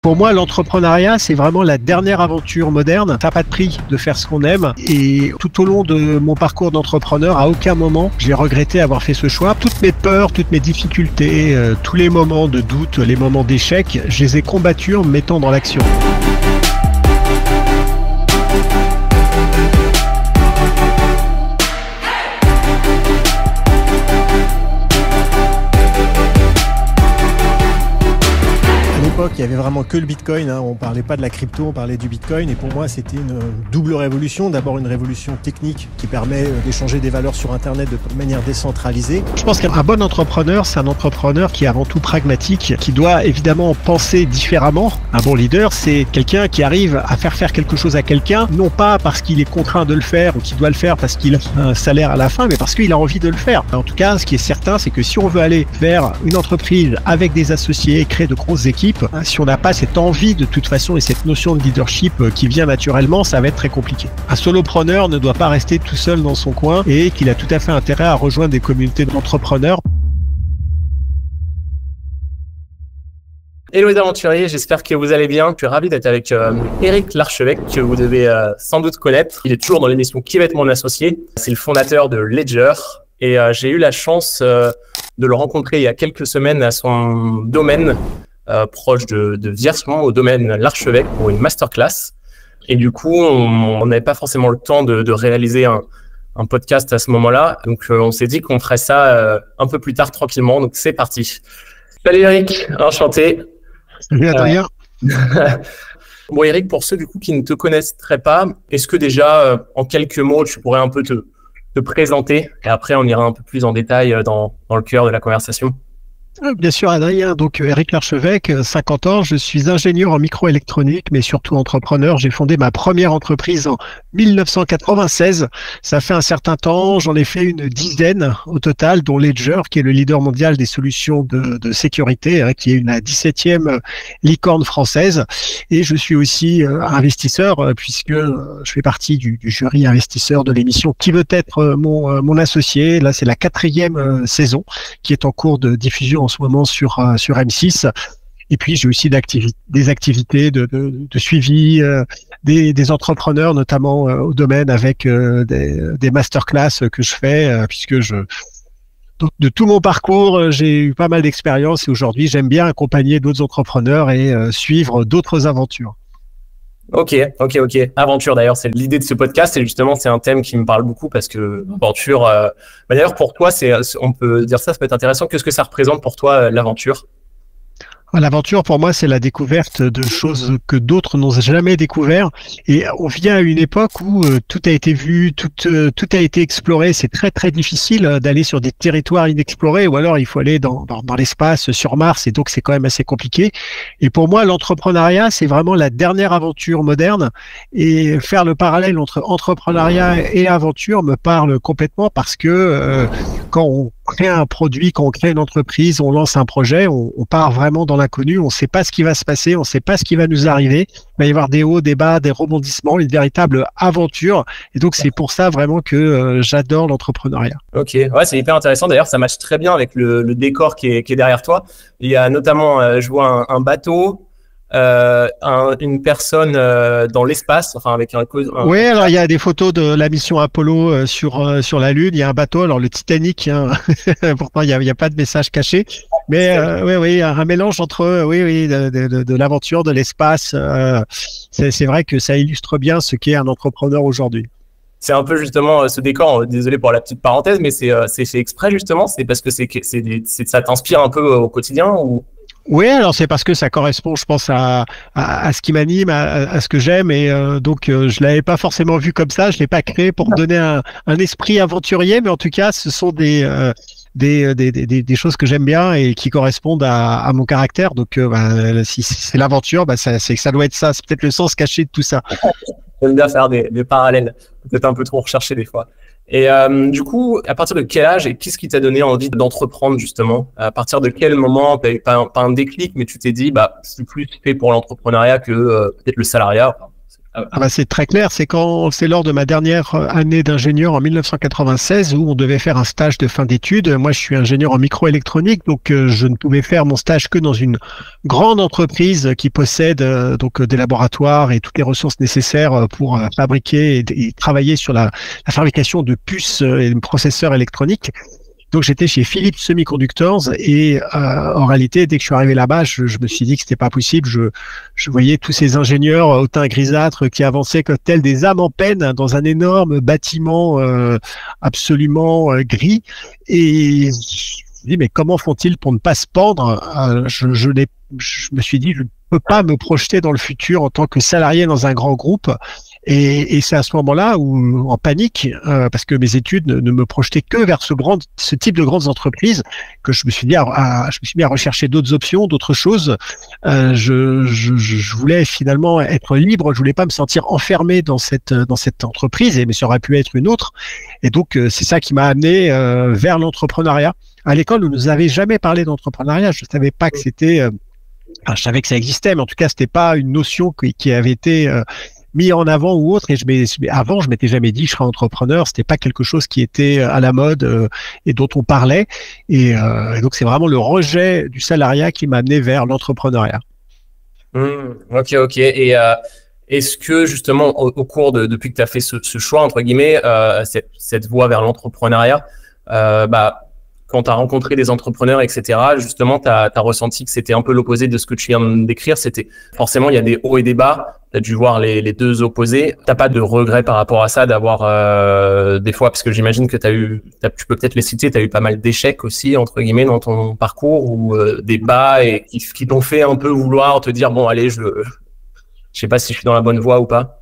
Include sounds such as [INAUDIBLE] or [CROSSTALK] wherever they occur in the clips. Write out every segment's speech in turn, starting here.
Pour moi, l'entrepreneuriat, c'est vraiment la dernière aventure moderne. Ça n'a pas de prix de faire ce qu'on aime. Et tout au long de mon parcours d'entrepreneur, à aucun moment, j'ai regretté avoir fait ce choix. Toutes mes peurs, toutes mes difficultés, euh, tous les moments de doute, les moments d'échec, je les ai combattus en me mettant dans l'action. Il y avait vraiment que le Bitcoin. Hein. On parlait pas de la crypto, on parlait du Bitcoin. Et pour moi, c'était une double révolution. D'abord, une révolution technique qui permet euh, d'échanger des valeurs sur Internet de manière décentralisée. Je pense qu'un bon entrepreneur, c'est un entrepreneur qui est avant tout pragmatique, qui doit évidemment penser différemment. Un bon leader, c'est quelqu'un qui arrive à faire faire quelque chose à quelqu'un, non pas parce qu'il est contraint de le faire ou qu'il doit le faire parce qu'il a un salaire à la fin, mais parce qu'il a envie de le faire. En tout cas, ce qui est certain, c'est que si on veut aller vers une entreprise avec des associés, créer de grosses équipes, Hein, si on n'a pas cette envie de toute façon et cette notion de leadership euh, qui vient naturellement, ça va être très compliqué. Un solopreneur ne doit pas rester tout seul dans son coin et qu'il a tout à fait intérêt à rejoindre des communautés d'entrepreneurs. Hello les aventuriers, j'espère que vous allez bien. Je suis ravi d'être avec euh, Eric Larchevêque, que vous devez euh, sans doute connaître. Il est toujours dans l'émission Qui va être mon associé? C'est le fondateur de Ledger. Et j'ai eu la chance de le rencontrer il y a quelques semaines à son domaine proche de, de Viersement au domaine L'Archevêque pour une masterclass. Et du coup, on n'avait pas forcément le temps de, de réaliser un, un, podcast à ce moment-là. Donc, euh, on s'est dit qu'on ferait ça euh, un peu plus tard tranquillement. Donc, c'est parti. Salut Eric, enchanté. Salut Adrien. [LAUGHS] bon Eric, pour ceux du coup qui ne te connaîtraient pas, est-ce que déjà en quelques mots tu pourrais un peu te, te présenter? Et après on ira un peu plus en détail dans, dans le cœur de la conversation euh, bien sûr, Adrien. Donc, Eric euh, Larchevêque, 50 euh, ans. Je suis ingénieur en microélectronique, mais surtout entrepreneur. J'ai fondé ma première entreprise en 1996. Ça fait un certain temps. J'en ai fait une dizaine au total, dont Ledger, qui est le leader mondial des solutions de, sécurité, hein, qui est une 17e licorne française. Et je suis aussi investisseur, puisque je fais partie du, jury investisseur de l'émission Qui veut être mon associé. Là, c'est la quatrième saison qui est en cours de diffusion en ce moment sur, euh, sur M6. Et puis j'ai aussi des activités de, suivi euh, des, entrepreneurs, notamment euh, au domaine avec des, masterclass que je fais, puisque je donc, de tout mon parcours, j'ai eu pas mal d'expérience et aujourd'hui j'aime bien accompagner d'autres entrepreneurs et suivre d'autres aventures. Ok, ok, ok. Aventure d'ailleurs, c'est l'idée de ce podcast et justement c'est un thème qui me parle beaucoup parce que aventure. Euh... Bah, d'ailleurs pour toi, c'est, on peut dire ça, ça peut être intéressant. Qu'est-ce que ça représente pour toi euh, l'aventure? L'aventure, pour moi, c'est la découverte de choses que d'autres n'ont jamais découvert. Et on vient à une époque où euh, tout a été vu, tout, euh, tout a été exploré. C'est très, très difficile euh, d'aller sur des territoires inexplorés ou alors il faut aller dans, dans, dans l'espace, sur Mars. Et donc, c'est quand même assez compliqué. Et pour moi, l'entrepreneuriat, c'est vraiment la dernière aventure moderne. Et faire le parallèle entre entrepreneuriat et aventure me parle complètement parce que quand on crée un produit, quand on crée une entreprise, on lance un projet, on, part vraiment dans l'inconnu, on ne sait pas ce qui va se passer, on ne sait pas ce qui va nous arriver. Il va y avoir des hauts, des bas, des rebondissements, une véritable aventure. Et donc c'est pour ça vraiment que euh, j'adore l'entrepreneuriat. Ok, ouais, c'est hyper intéressant. D'ailleurs, ça matche très bien avec le, décor qui est, derrière toi. Il y a notamment, euh, je vois un bateau, euh, un, une personne euh, dans l'espace, enfin avec un, un, Oui, alors il y a des photos de la mission Apollo euh, sur sur la Lune. Il y a un bateau, alors le Titanic. Hein, [LAUGHS] pourtant, il y a, pas de message caché, mais oui, oui, un mélange entre oui, oui, de, l'aventure, de l'espace. c'est vrai que ça illustre bien ce qu'est un entrepreneur aujourd'hui. C'est un peu justement ce décor. Désolé pour la petite parenthèse, mais c'est c'est fait exprès justement. C'est parce que c'est c'est ça t'inspire un peu au quotidien ou? Oui, alors c'est parce que ça correspond, je pense, à, à, à ce qui m'anime, à, à, ce que j'aime, et euh, donc euh, je l'avais pas forcément vu comme ça. Je l'ai pas créé pour donner un, un, esprit aventurier, mais en tout cas, ce sont des euh, des, des, des, des, choses que j'aime bien et qui correspondent à, à mon caractère. Donc, euh, bah, si c'est l'aventure, bah, ça, ça doit être ça. C'est peut-être le sens caché de tout ça. [LAUGHS] J'aime bien faire des, des parallèles, peut-être un peu trop recherché des fois. Et euh, du coup, à partir de quel âge et qu'est-ce qui t'a donné envie d'entreprendre justement? À partir de quel moment, pas, pas un déclic, mais tu t'es dit, bah, c'est plus fait pour l'entrepreneuriat que euh, peut-être le salariat? Ah bah c'est très clair, c'est quand c'est lors de ma dernière année d'ingénieur en 1996 où on devait faire un stage de fin d'études. Moi, je suis ingénieur en microélectronique, donc euh, je ne pouvais faire mon stage que dans une grande entreprise qui possède euh, donc des laboratoires et toutes les ressources nécessaires pour fabriquer et, travailler sur la, fabrication de puces et de processeurs électroniques. Donc j'étais chez Philips Semiconductors et euh, en réalité, dès que je suis arrivé là-bas, je, me suis dit que c'était pas possible. Je, je, voyais tous ces ingénieurs au teint grisâtre qui avançaient comme tels des âmes en peine dans un énorme bâtiment euh, absolument euh, gris. Et je me dit, mais comment font-ils pour ne pas se pendre? Je, je, je me suis dit, je ne peux pas me projeter dans le futur en tant que salarié dans un grand groupe et, et c'est à ce moment-là où, en panique, euh, parce que mes études ne, me projetaient que vers ce grand, ce type de grandes entreprises, que je me suis dit à, je me suis mis à rechercher d'autres options, d'autres choses. Euh, je, je, je, voulais finalement être libre. Je voulais pas me sentir enfermé dans cette dans cette entreprise, et mais ça aurait pu être une autre. Et donc euh, c'est ça qui m'a amené euh, vers l'entrepreneuriat. À l'école, on nous avait jamais parlé d'entrepreneuriat. Je savais pas que c'était Enfin, je savais que ça existait, mais en tout cas, c'était pas une notion qui, qui avait été mis en avant ou autre. Et je avant, je m'étais jamais dit je serais entrepreneur. C'était pas quelque chose qui était euh, à la mode euh, et dont on parlait. Euh, et, donc c'est vraiment le rejet du salariat qui m'a amené vers l'entrepreneuriat. Mmh, ok, ok. Et est-ce que justement au, cours de depuis que tu as fait ce, choix entre guillemets, cette, cette voie vers l'entrepreneuriat, bah quand tu as rencontré des entrepreneurs, etc., justement, tu as, ressenti que c'était un peu l'opposé de ce que tu viens de décrire. C'était forcément, il y a des hauts et des bas. Tu as dû voir les, deux opposés. T'as pas de regret par rapport à ça d'avoir euh, des fois, parce que j'imagine que as eu, tu peux peut-être les citer, tu as eu pas mal d'échecs aussi, entre guillemets, dans ton parcours, ou euh, des bas et qui, qui t'ont fait un peu vouloir te dire, bon, allez, je, je sais pas si je suis dans la bonne voie ou pas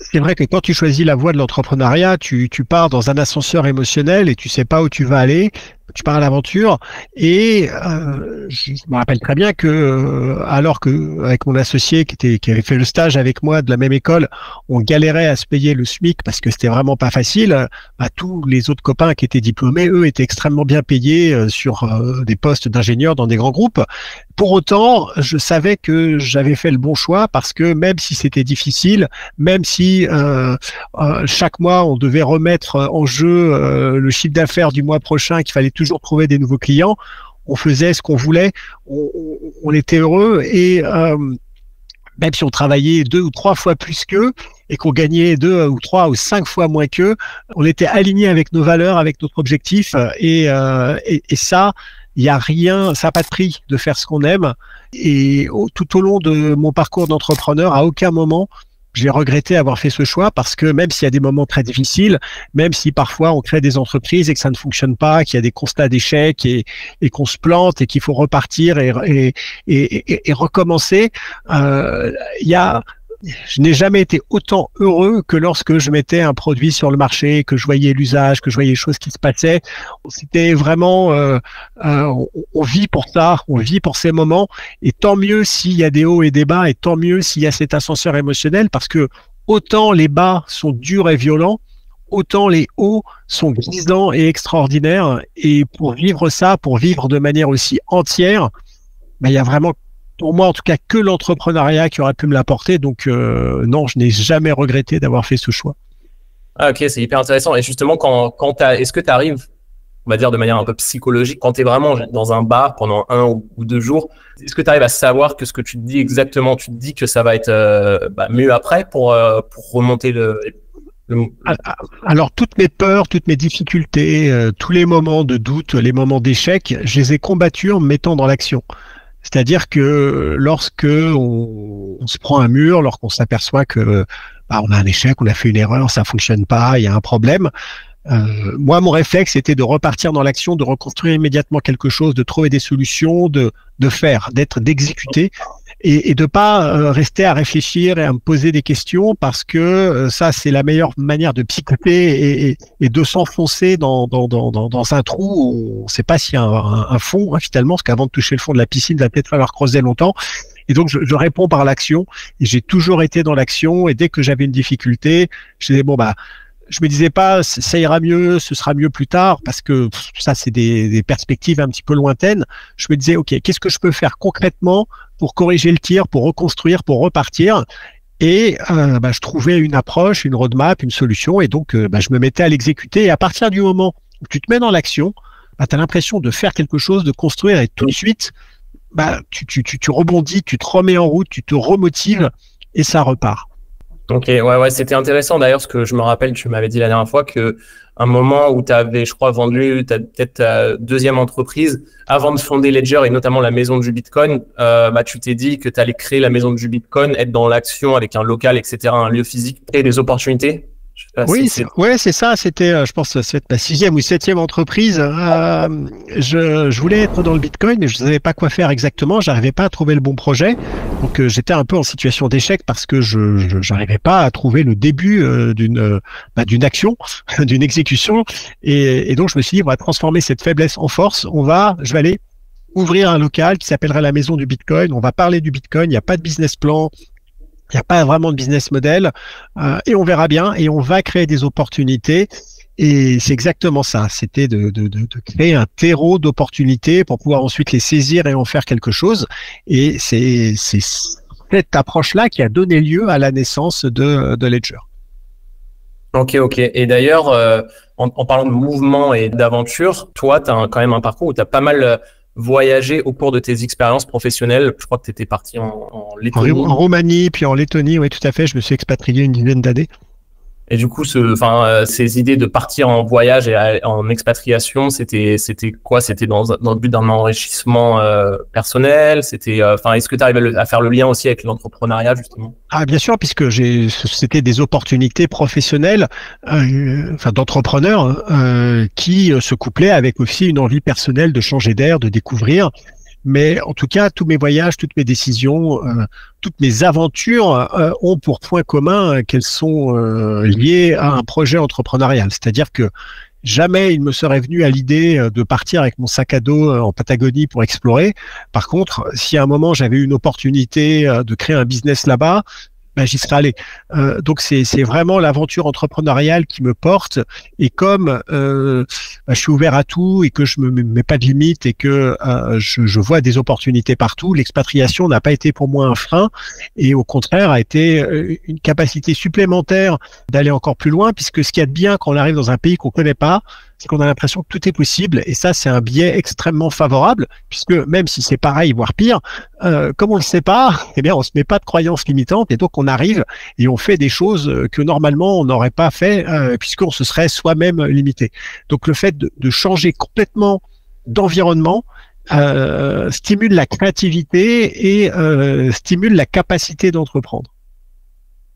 c'est vrai que quand tu choisis la voie de l'entrepreneuriat, tu, tu pars dans un ascenseur émotionnel et tu sais pas où tu vas aller tu pars à l'aventure et euh, je me rappelle très bien que euh, alors que avec mon associé qui avait fait le stage avec moi de la même école, on galérait à se payer le SMIC parce que c'était vraiment pas facile. À tous les autres copains qui étaient diplômés, eux étaient extrêmement bien payés euh, sur des postes d'ingénieurs dans des grands groupes. Pour autant, je savais que j'avais fait le bon choix parce que même si c'était difficile, même si chaque mois on devait remettre en jeu le chiffre d'affaires du mois prochain, qu'il fallait toujours trouver des nouveaux clients. On faisait ce qu'on voulait, on, était heureux et euh, même si on travaillait deux ou trois fois plus qu'eux et qu'on gagnait deux ou trois ou cinq fois moins qu'eux, on était aligné avec nos valeurs, avec notre objectif et, euh, et, ça, il n'y a rien, ça n'a pas de prix de faire ce qu'on aime. Et tout au long de mon parcours d'entrepreneur, à aucun moment j'ai regretté avoir fait ce choix parce que même s'il y a des moments très difficiles, même si parfois on crée des entreprises et que ça ne fonctionne pas, qu'il y a des constats d'échec et, qu'on se plante et qu'il faut repartir et recommencer, euh, il y a je n'ai jamais été autant heureux que lorsque je mettais un produit sur le marché, que je voyais l'usage, que je voyais les choses qui se passaient. C'était vraiment, euh, euh, on, vit pour ça, on vit pour ces moments. Et tant mieux s'il y a des hauts et des bas, et tant mieux s'il y a cet ascenseur émotionnel, parce que autant les bas sont durs et violents, autant les hauts sont grisants et extraordinaires. Et pour vivre ça, pour vivre de manière aussi entière, ben, il y a vraiment pour moi en tout cas que l'entrepreneuriat qui aurait pu me l'apporter. Donc euh, non, je n'ai jamais regretté d'avoir fait ce choix. Ah, ok, c'est hyper intéressant. Et justement, quand, quand est-ce que tu arrives, on va dire de manière un peu psychologique, quand tu es vraiment dans un bar pendant un ou, deux jours, est-ce que tu arrives à savoir que ce que tu te dis exactement, tu te dis que ça va être euh, bah, mieux après pour, euh, pour remonter le, ah, ah, Alors, toutes mes peurs, toutes mes difficultés, tous les moments de doute, les moments d'échec, je les ai combattus en me mettant dans l'action. C'est-à-dire que lorsque on, se prend un mur, lorsqu'on s'aperçoit que on a un échec, on a fait une erreur, ça fonctionne pas, il y a un problème. Euh, moi, mon réflexe était de repartir dans l'action, de reconstruire immédiatement quelque chose, de trouver des solutions, de, faire, d'être, d'exécuter et, et de pas euh, rester à réfléchir et à me poser des questions parce que euh, ça c'est la meilleure manière de picoter et, de s'enfoncer dans, un trou on ne sait pas s'il y a un, un, fond hein, finalement parce qu'avant de toucher le fond de la piscine il va peut-être falloir creuser longtemps et donc je, réponds par l'action et j'ai toujours été dans l'action et dès que j'avais une difficulté je disais bon bah je me disais pas ça ira mieux, ce sera mieux plus tard parce que ça c'est des, perspectives un petit peu lointaines. Je me disais ok qu'est-ce que je peux faire concrètement pour corriger le tir, pour reconstruire, pour repartir? Et euh, bah, je trouvais une approche, une roadmap, une solution, et donc bah, je me mettais à l'exécuter. Et à partir du moment où tu te mets dans l'action, bah, tu as l'impression de faire quelque chose, de construire, et tout de suite, bah, tu, tu, tu, tu rebondis, tu te remets en route, tu te remotives, et ça repart. Ok, ouais, ouais, c'était intéressant d'ailleurs, ce que je me rappelle, tu m'avais dit la dernière fois que un moment où tu avais, je crois, vendu peut-être ta deuxième entreprise avant de fonder Ledger et notamment la maison du Bitcoin, euh, bah, tu t'es dit que tu allais créer la maison du Bitcoin, être dans l'action avec un local, etc., un lieu physique, et des opportunités? Oui, c'est ouais, c'est ça. C'était, euh, je pense, ma sixième ou septième entreprise. Euh, je, je, voulais être dans le Bitcoin, mais je ne savais pas quoi faire exactement. J'arrivais pas à trouver le bon projet, donc euh, j'étais un peu en situation d'échec parce que je n'arrivais pas à trouver le début euh, d'une bah, d'une action, [LAUGHS] d'une exécution. Et, et, donc je me suis dit, on va transformer cette faiblesse en force. On va, je vais aller ouvrir un local qui s'appellerait la maison du Bitcoin. On va parler du Bitcoin. Il n'y a pas de business plan. Il n'y a pas vraiment de business model euh, et on verra bien et on va créer des opportunités. Et c'est exactement ça. C'était de, créer un terreau d'opportunités pour pouvoir ensuite les saisir et en faire quelque chose. Et c'est cette approche-là qui a donné lieu à la naissance de, Ledger. Ok, ok. Et d'ailleurs, euh, en, en, parlant de mouvement et d'aventure, toi, tu as quand même un parcours où tu as pas mal euh, voyager au cours de tes expériences professionnelles Je crois que tu étais parti en, en Lettonie. En, Roumanie, puis en Lettonie, oui, tout à fait. Je me suis expatrié une dizaine d'années. Et du coup, ce, enfin, euh, ces idées de partir en voyage et en expatriation, c'était, c'était quoi? C'était dans, le but d'un enrichissement euh, personnel? C'était, euh, enfin, est-ce que tu arrives à, faire le lien aussi avec l'entrepreneuriat justement? Ah, bien sûr, puisque j'ai, c'était des opportunités professionnelles, enfin, d'entrepreneurs qui se couplaient avec aussi une envie personnelle de changer d'air, de découvrir. Mais en tout cas, tous mes voyages, toutes mes décisions, euh, toutes mes aventures euh, ont pour point commun qu'elles sont euh, liées à un projet entrepreneurial. C'est-à-dire que jamais il me serait venu à l'idée de partir avec mon sac à dos en Patagonie pour explorer. Par contre, si à un moment j'avais une opportunité de créer un business là-bas, ben, j'y serais allé. Donc c'est vraiment l'aventure entrepreneuriale qui me porte. Et comme euh, ben, je suis ouvert à tout et que je me mets pas de limites et que euh, je, je, vois des opportunités partout, l'expatriation n'a pas été pour moi un frein et au contraire a été euh, une capacité supplémentaire d'aller encore plus loin, puisque ce qu'il y a de bien quand on arrive dans un pays qu'on connaît pas, c'est qu'on a l'impression que tout est possible. Et ça, c'est un biais extrêmement favorable, puisque même si c'est pareil, voire pire, euh, comme on le sait pas, [LAUGHS] eh bien, on se met pas de croyances limitantes, et donc on arrive et on fait des choses que normalement on n'aurait pas fait, euh, puisqu'on se serait soi-même limité. Donc le fait de, changer complètement d'environnement, euh, stimule la créativité et euh, stimule la capacité d'entreprendre.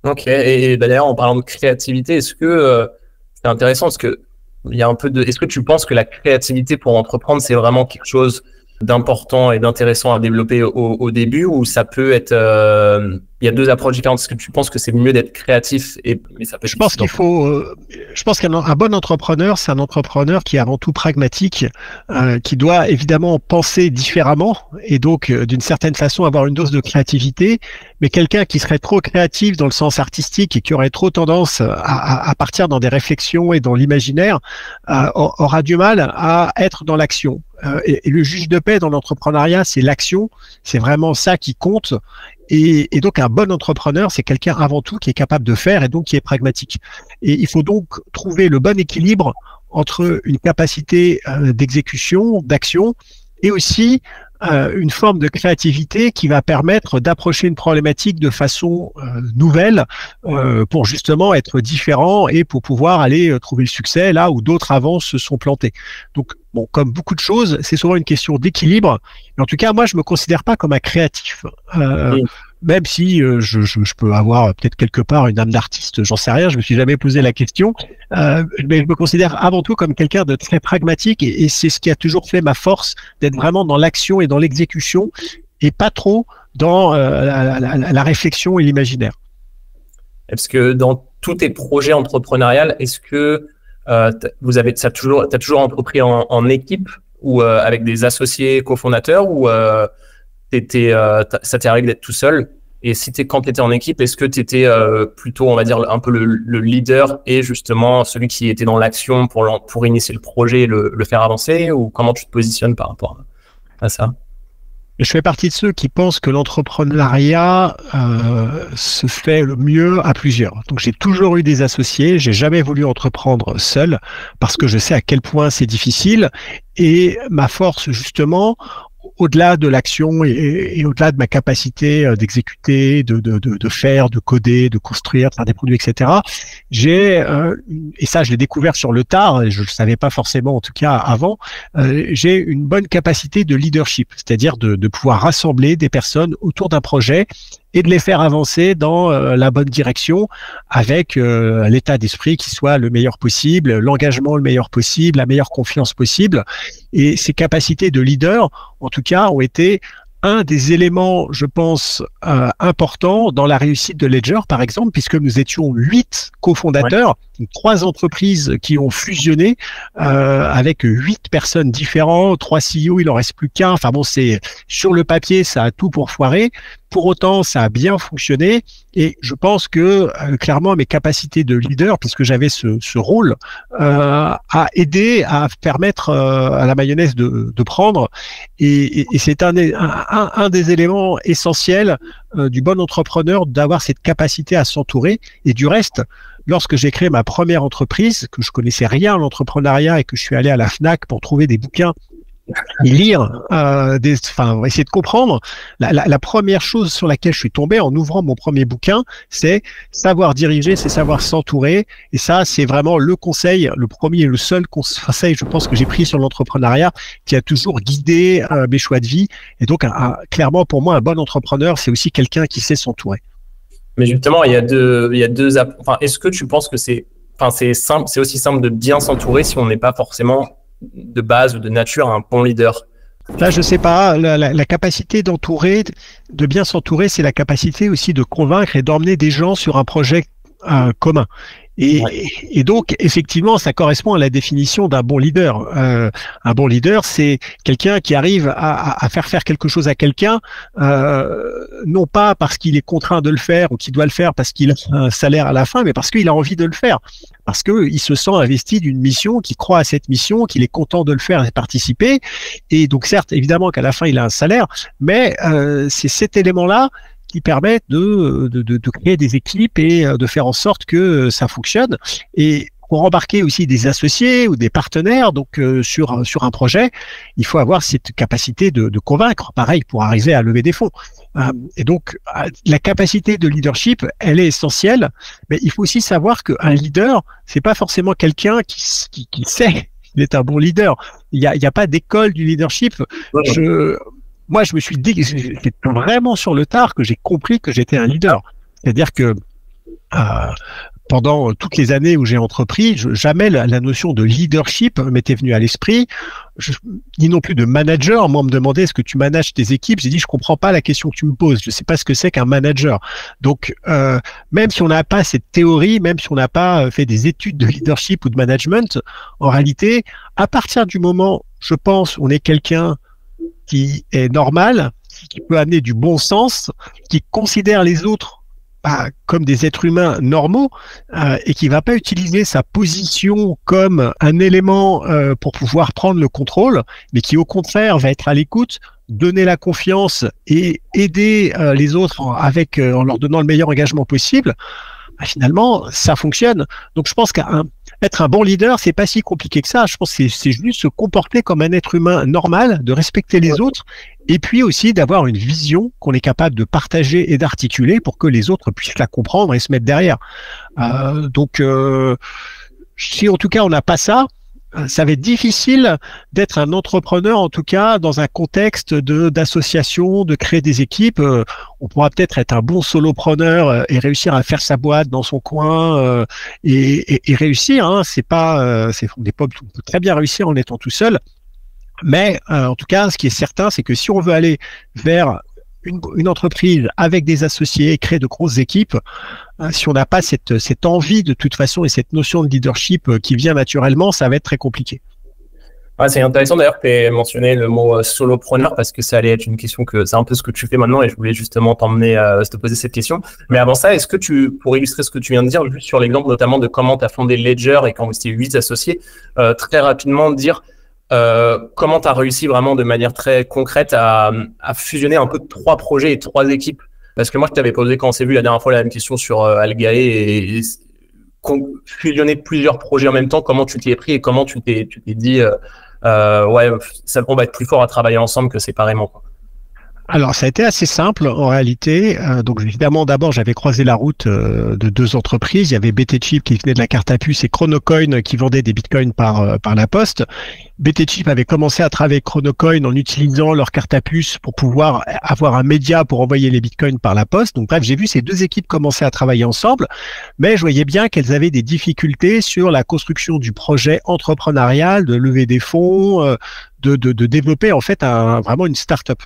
Ok, et d'ailleurs en parlant de créativité, est-ce que euh, c'est intéressant parce que il y a un peu de. Est-ce que tu penses que la créativité pour entreprendre, c'est vraiment quelque chose d'important et d'intéressant à développer au, au, début ou ça peut être euh, il y a deux approches différentes? Est-ce que tu penses que c'est mieux d'être créatif et mais ça peut je pense qu'il faut euh, je pense qu'un un bon entrepreneur c'est un entrepreneur qui est avant tout pragmatique euh, qui doit évidemment penser différemment et donc euh, d'une certaine façon avoir une dose de créativité mais quelqu'un qui serait trop créatif dans le sens artistique et qui aurait trop tendance à, à, à partir dans des réflexions et dans l'imaginaire euh, aura du mal à être dans l'action euh, et, le juge de paix dans l'entrepreneuriat, c'est l'action, c'est vraiment ça qui compte. Et, donc un bon entrepreneur, c'est quelqu'un avant tout qui est capable de faire et donc qui est pragmatique. Et il faut donc trouver le bon équilibre entre une capacité euh, d'exécution, d'action, et aussi euh, une forme de créativité qui va permettre d'approcher une problématique de façon nouvelle pour justement être différent et pour pouvoir aller trouver le succès là où d'autres avant se sont plantés. Donc bon, comme beaucoup de choses, c'est souvent une question d'équilibre. En tout cas, moi, je me considère pas comme un créatif. Euh, même si euh, je, je, je, peux avoir peut-être quelque part une âme d'artiste, j'en sais rien, je me suis jamais posé la question, euh, mais je me considère avant tout comme quelqu'un de très pragmatique et, et c'est ce qui a toujours fait ma force d'être vraiment dans l'action et dans l'exécution et pas trop dans euh, la, la, la, réflexion et l'imaginaire. Est-ce que dans tous tes projets entrepreneuriaux, est-ce que vous avez ça toujours, as toujours entrepris en, en équipe ou euh, avec des associés cofondateurs ou t'étais, euh, ça t'est arrivé d'être tout seul? Et si t'es, quand tu étais en équipe, est-ce que tu étais euh, plutôt, on va dire, un peu le, le, leader et justement celui qui était dans l'action pour, pour initier le projet et le, le faire avancer? Ou comment tu te positionnes par rapport à ça? Je fais partie de ceux qui pensent que l'entrepreneuriat euh, se fait le mieux à plusieurs. Donc j'ai toujours eu des associés, j'ai jamais voulu entreprendre seul parce que je sais à quel point c'est difficile et ma force justement au-delà de l'action et, au-delà de ma capacité euh, d'exécuter, de, de, de, faire, de coder, de construire, de faire des produits, etc., j'ai, euh, et ça je l'ai découvert sur le tard, et je ne le savais pas forcément en tout cas avant, euh, j'ai une bonne capacité de leadership, c'est-à-dire de, de pouvoir rassembler des personnes autour d'un projet et de les faire avancer dans euh, la bonne direction avec euh, l'état d'esprit qui soit le meilleur possible, l'engagement le meilleur possible, la meilleure confiance possible. Et ces capacités de leader, en tout cas, ont été un des éléments, je pense, euh, importants dans la réussite de Ledger, par exemple, puisque nous étions huit cofondateurs, trois entreprises qui ont fusionné euh, avec huit personnes différentes, trois CEO, il en reste plus qu'un. Enfin bon, c'est sur le papier, ça a tout pour foirer. Pour autant, ça a bien fonctionné et je pense que euh, clairement mes capacités de leader, puisque j'avais ce, ce, rôle, euh, a aidé à permettre euh, à la mayonnaise de, de prendre. Et, et, et c'est un, un, un, des éléments essentiels euh, du bon entrepreneur d'avoir cette capacité à s'entourer. Et du reste, lorsque j'ai créé ma première entreprise, que je connaissais rien à l'entrepreneuriat et que je suis allé à la Fnac pour trouver des bouquins et lire, euh, enfin essayer de comprendre. La, la, la, première chose sur laquelle je suis tombé en ouvrant mon premier bouquin, c'est savoir diriger, c'est savoir s'entourer. Et ça, c'est vraiment le conseil, le premier et le seul conseil, je pense, que j'ai pris sur l'entrepreneuriat, qui a toujours guidé euh, mes choix de vie. Et donc, clairement, pour moi, un bon entrepreneur, c'est aussi quelqu'un qui sait s'entourer. Mais justement, il y a deux, il y a deux. Enfin, est-ce que tu penses que c'est, enfin, c'est simple, c'est aussi simple de bien s'entourer si on n'est pas forcément de base ou de nature un bon leader Là, je sais pas. La, la, la capacité d'entourer, de bien s'entourer, c'est la capacité aussi de convaincre et d'emmener des gens sur un projet euh, commun. Et, et, donc, effectivement, ça correspond à la définition d'un bon leader. Euh, un bon leader, c'est quelqu'un qui arrive à, à, faire faire quelque chose à quelqu'un, euh, non pas parce qu'il est contraint de le faire ou qu'il doit le faire parce qu'il a un salaire à la fin, mais parce qu'il a envie de le faire, parce qu'il se sent investi d'une mission, qu'il croit à cette mission, qu'il est content de le faire et participer. Et donc, certes, évidemment qu'à la fin, il a un salaire, mais euh, c'est cet élément-là qui permettent de, créer des équipes et euh, de faire en sorte que euh, ça fonctionne. Et pour embarquer aussi des associés ou des partenaires donc sur sur un projet, il faut avoir cette capacité de, de convaincre, pareil pour arriver à lever des fonds. Et donc la capacité de leadership, elle est essentielle, mais il faut aussi savoir qu'un leader, c'est pas forcément quelqu'un qui, qui, qui sait qu'il est un bon leader. Il n'y a, a pas d'école du leadership. Je, moi, je me suis dit, c'est vraiment sur le tard que j'ai compris que j'étais un leader. C'est-à-dire que euh, pendant toutes les années où j'ai entrepris, jamais la, notion de leadership m'était venue à l'esprit, ni non plus de manager. Moi, on me demandait est-ce que tu manages tes équipes? J'ai dit je comprends pas la question que tu me poses. Je sais pas ce que c'est qu'un manager. Donc, euh, même si on n'a pas cette théorie, même si on n'a pas fait des études de leadership ou de management, en réalité, à partir du moment, je pense, on est quelqu'un qui est normal, qui peut amener du bon sens, qui considère les autres comme des êtres humains normaux euh, et qui va pas utiliser sa position comme un élément euh, pour pouvoir prendre le contrôle, mais qui au contraire va être à l'écoute, donner la confiance et aider euh, les autres avec en leur donnant le meilleur engagement possible. Bah, finalement, ça fonctionne. Donc je pense qu'un être un bon leader, c'est pas si compliqué que ça. Je pense que c'est juste se comporter comme un être humain normal, de respecter les autres, et puis aussi d'avoir une vision qu'on est capable de partager et d'articuler pour que les autres puissent la comprendre et se mettre derrière. Euh, donc, euh, si en tout cas on n'a pas ça, ça va être difficile d'être un entrepreneur, en tout cas dans un contexte de d'association, de créer des équipes. Euh, on pourra peut-être être un bon solopreneur euh, et réussir à faire sa boîte dans son coin euh, et, réussir. Hein. C'est pas, c'est on, on peut très bien réussir en étant tout seul. Mais en tout cas, ce qui est certain, c'est que si on veut aller vers une, entreprise avec des associés, créer de grosses équipes, hein, si on n'a pas cette, cette envie de toute façon et cette notion de leadership euh, qui vient naturellement, ça va être très compliqué. c'est intéressant d'ailleurs que tu aies mentionné le mot euh, solopreneur parce que ça allait être une question que c'est un peu ce que tu fais maintenant et je voulais justement t'emmener à te poser cette question. Mais avant ça, est-ce que tu, pour illustrer ce que tu viens de dire, juste sur l'exemple notamment de comment tu as fondé Ledger et quand vous étiez huit associés, euh, très rapidement dire Euh, comment tu as réussi vraiment de manière très concrète à, fusionner un peu trois projets et trois équipes? Parce que moi, je t'avais posé quand on s'est vu la dernière fois la même question sur euh, et, fusionner plusieurs projets en même temps. Comment tu t'y es pris et comment tu t'es dit euh, euh, ouais, ça, on va être plus fort à travailler ensemble que séparément. Quoi. Alors, ça a été assez simple en réalité. Euh, donc, évidemment, d'abord, j'avais croisé la route euh, de deux entreprises. Il y avait BT Chip qui venait de la carte à puce et Chronocoin qui vendait des bitcoins par, euh, par la poste. BT Chip avait commencé à travailler Chronocoin en utilisant leur carte à puce pour pouvoir avoir un média pour envoyer les bitcoins par la poste. Donc, bref, j'ai vu ces deux équipes commencer à travailler ensemble, mais je voyais bien qu'elles avaient des difficultés sur la construction du projet entrepreneurial, de lever des fonds, de, de, développer en fait vraiment une start-up.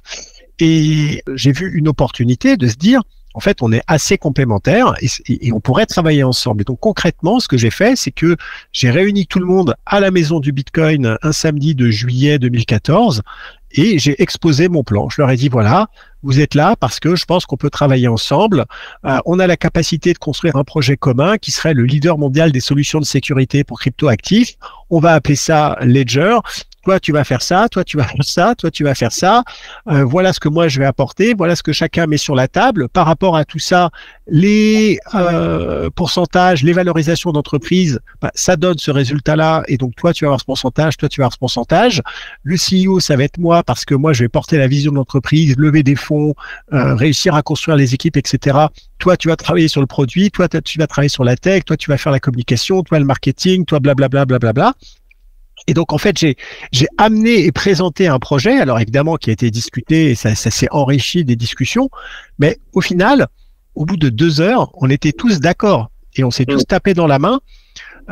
Et j'ai vu une opportunité de se dire, en fait, on est assez complémentaires et, on pourrait travailler ensemble. Et donc concrètement, ce que j'ai fait, c'est que j'ai réuni tout le monde à la maison du Bitcoin un samedi de juillet 2014 et j'ai exposé mon plan. Je leur ai dit voilà, vous êtes là parce que je pense qu'on peut travailler ensemble. Euh, on a la capacité de construire un projet commun qui serait le leader mondial des solutions de sécurité pour crypto actifs. On va appeler ça Ledger toi tu vas faire ça, toi tu vas faire ça, toi tu vas faire ça. Euh, voilà ce que moi je vais apporter, voilà ce que chacun met sur la table. Par rapport à tout ça, les euh, pourcentages, les valorisations d'entreprise, bah, ça donne ce résultat-là. Et donc toi tu vas avoir ce pourcentage, toi tu vas avoir ce pourcentage. Le CEO, ça va être moi parce que moi je vais porter la vision de l'entreprise, lever des fonds, euh, réussir à construire les équipes, etc. Toi tu vas travailler sur le produit, toi tu vas travailler sur la tech, toi tu vas faire la communication, toi le marketing, toi blablabla blablabla. Bla, bla, bla. Et donc en fait, j'ai j'ai amené et présenté un projet, alors évidemment qui a été discuté et ça, ça s'est enrichi des discussions, mais au final, au bout de deux heures, on était tous d'accord et on s'est tous tapé dans la main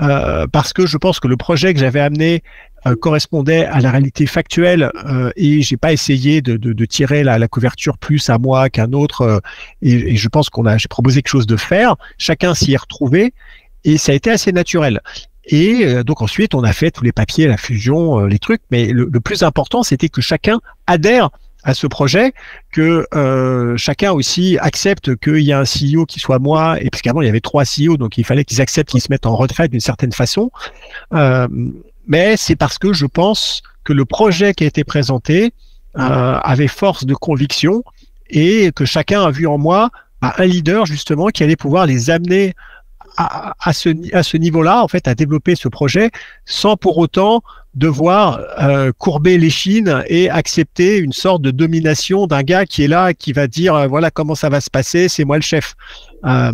euh, parce que je pense que le projet que j'avais amené euh, correspondait à la réalité factuelle euh, et j'ai pas essayé de, de, de tirer la, la, couverture plus à moi qu'à un autre euh, et, et, je pense qu'on a j'ai proposé quelque chose de faire. Chacun s'y est retrouvé et ça a été assez naturel. Et euh, donc ensuite, on a fait tous les papiers, la fusion, euh, les trucs. Mais le, plus important, c'était que chacun adhère à ce projet, que euh, chacun aussi accepte qu'il y a un CEO qui soit moi, et puisqu'avant il y avait trois CEO, donc il fallait qu'ils acceptent qu'ils se mettent en retraite d'une certaine façon. mais c'est parce que je pense que le projet qui a été présenté avait force de conviction et que chacun a vu en moi bah, un leader justement qui allait pouvoir les amener à, ce, à ce niveau-là, en fait, à développer ce projet sans pour autant devoir euh, courber les chines et accepter une sorte de domination d'un gars qui est là, qui va dire euh, voilà comment ça va se passer, c'est moi le chef. Euh,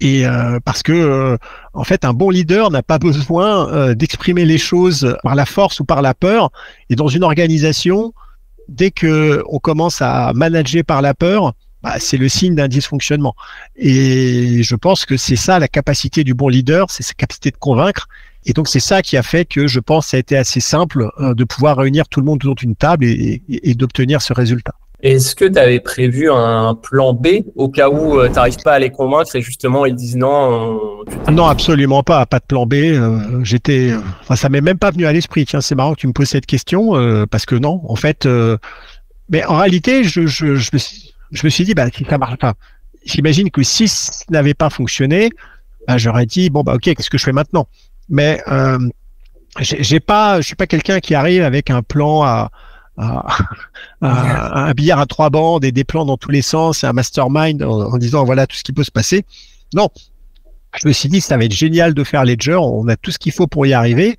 et parce que en fait, un bon leader n'a pas besoin d'exprimer les choses par la force ou par la peur. Et dans une organisation, dès que on commence à manager par la peur, bah, c'est le signe d'un dysfonctionnement. Et je pense que c'est ça la capacité du bon leader, c'est sa capacité de convaincre. Et donc c'est ça qui a fait que je pense que ça a été assez simple euh, de pouvoir réunir tout le monde autour d'une table et, d'obtenir ce résultat. Est-ce que tu avais prévu un plan B au cas où euh, tu n'arrives pas à les convaincre et justement ils disent non Non, absolument pas, pas de plan B. Euh, j'étais, enfin, ça m'est même pas venu à l'esprit. Tiens, c'est marrant que tu me poses cette question parce que non, en fait, mais en réalité, je, je, je me suis je me suis dit, bah, si ça marche pas, j'imagine que si ça n'avait pas fonctionné, bah, j'aurais dit, bon, bah, ok, qu'est-ce que je fais maintenant? Mais euh, j'ai pas, je suis pas quelqu'un qui arrive avec un plan à, à, [LAUGHS] un billard à trois bandes et des plans dans tous les sens et un mastermind en, disant voilà tout ce qui peut se passer. Non, je me suis dit ça va être génial de faire Ledger, on a tout ce qu'il faut pour y arriver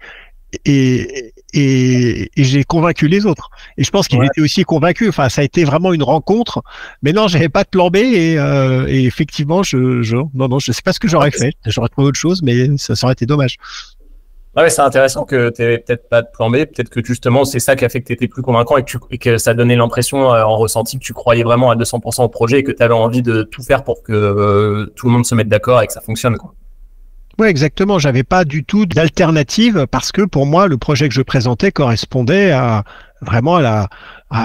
et, et, et j'ai convaincu les autres. Et je pense qu'ils étaient aussi convaincus. Enfin, ça a été vraiment une rencontre. Mais non, j'avais pas de plan B et, euh, et effectivement, je, je, non, non, je sais pas ce que j'aurais fait. J'aurais trouvé autre chose, mais ça, ça aurait été dommage. Ouais, c'est intéressant que tu peut-être pas de plan B, peut-être que justement c'est ça qui a fait que tu étais plus convaincant et que, et que ça donnait l'impression euh, en ressenti que tu croyais vraiment à 200% au projet et que tu avais envie de tout faire pour que euh, tout le monde se mette d'accord et que ça fonctionne. Quoi. Oui, exactement. J'avais pas du tout d'alternative parce que pour moi, le projet que je présentais correspondait à vraiment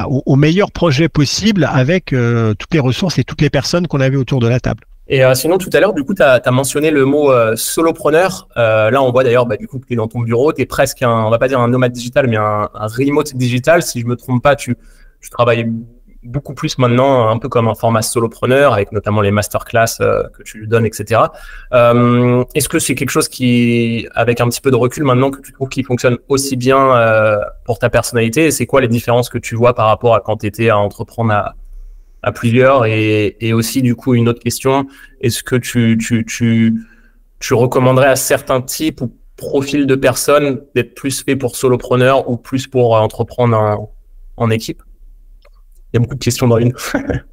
au, meilleur projet possible avec euh, toutes les ressources et toutes les personnes qu'on avait autour de la table. Et euh, sinon, tout à l'heure, du coup, tu as, mentionné le mot euh, solopreneur. là, on voit d'ailleurs, bah, du coup, que tu es dans ton bureau, tu es presque un, on va pas dire un nomade digital, mais un, remote digital. Si je me trompe pas, tu travailles beaucoup plus maintenant un peu comme un format solopreneur avec notamment les masterclass euh, que tu lui donnes, etc. Euh, Est-ce que c'est quelque chose qui, avec un petit peu de recul maintenant, que tu trouves qui fonctionne aussi bien euh, pour ta personnalité? Et c'est quoi les différences que tu vois par rapport à quand tu étais à entreprendre à, à plusieurs? Et, et, aussi du coup une autre question, est-ce que tu, tu, tu, tu recommanderais à certains types ou profils de personnes d'être plus fait pour solopreneur ou plus pour entreprendre en, en équipe? Y a beaucoup de questions dans une. [LAUGHS]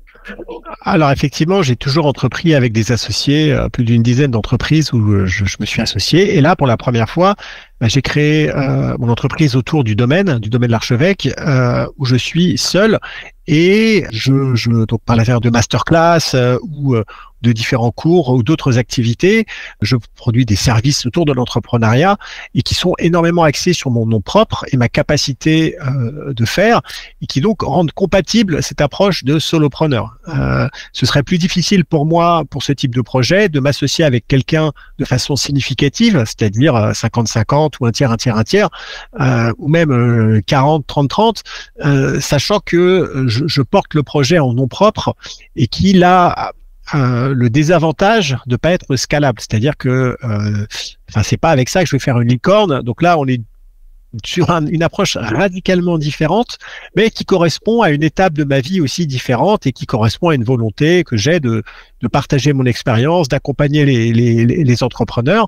Alors effectivement, j'ai toujours entrepris avec des associés, euh, plus d'une dizaine d'entreprises où euh, je, me suis associé. Et là, pour la première fois, bah, j'ai créé euh, mon entreprise autour du domaine, du domaine de l'archevêque, où je suis seul. Et je, je donc par l'affaire de masterclass ou de différents cours ou d'autres activités. Je produis des services autour de l'entrepreneuriat et qui sont énormément axés sur mon nom propre et ma capacité euh, de faire et qui donc rendent compatible cette approche de solopreneur. Euh, ce serait plus difficile pour moi, pour ce type de projet, de m'associer avec quelqu'un de façon significative, c'est-à-dire 50-50 euh, ou un tiers, un tiers, un tiers, euh, ou même 40, 30, 30, sachant que je, je porte le projet en nom propre et qu'il a euh, le désavantage de pas être scalable, c'est-à-dire que, euh, enfin, c'est pas avec ça que je vais faire une licorne. Donc là, on est sur une approche radicalement différente, mais qui correspond à une étape de ma vie aussi différente et qui correspond à une volonté que j'ai de, partager mon expérience, d'accompagner les, entrepreneurs.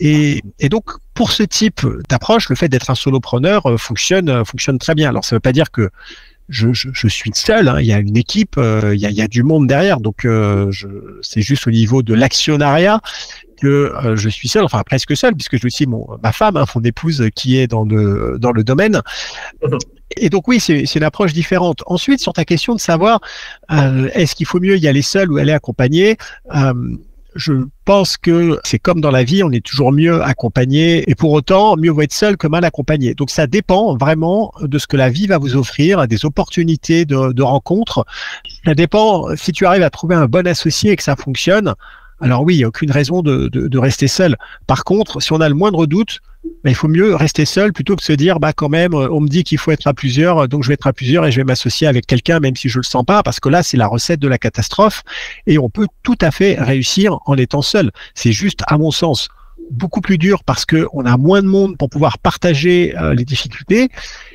Et, donc, pour ce type d'approche, le fait d'être un solopreneur euh, fonctionne, fonctionne très bien. Alors, ça ne veut pas dire que je, je, je, suis seul. Hein. Il y a une équipe, euh, il, y a, y a, du monde derrière. Donc, euh, c'est juste au niveau de l'actionnariat que euh, je suis seul, enfin presque seul, puisque j'ai aussi mon, ma femme, hein, mon épouse, qui est dans le, dans le domaine. Et donc oui, c'est une approche différente. Ensuite, sur ta question de savoir, est-ce qu'il faut mieux y aller seul ou aller accompagné je pense que c'est comme dans la vie, on est toujours mieux accompagné et pour autant, mieux vaut être seul que mal accompagné. Donc ça dépend vraiment de ce que la vie va vous offrir, des opportunités de, rencontres. Ça dépend si tu arrives à trouver un bon associé et que ça fonctionne. Alors oui, il n'y a aucune raison de, rester seul. Par contre, si on a le moindre doute, il faut mieux rester seul plutôt que se dire, bah quand même, on me dit qu'il faut être à plusieurs, donc je vais être à plusieurs et je vais m'associer avec quelqu'un, même si je le sens pas, parce que là, c'est la recette de la catastrophe et on peut tout à fait réussir en étant seul. C'est juste, à mon sens, beaucoup plus dur parce que on a moins de monde pour pouvoir partager euh, les difficultés.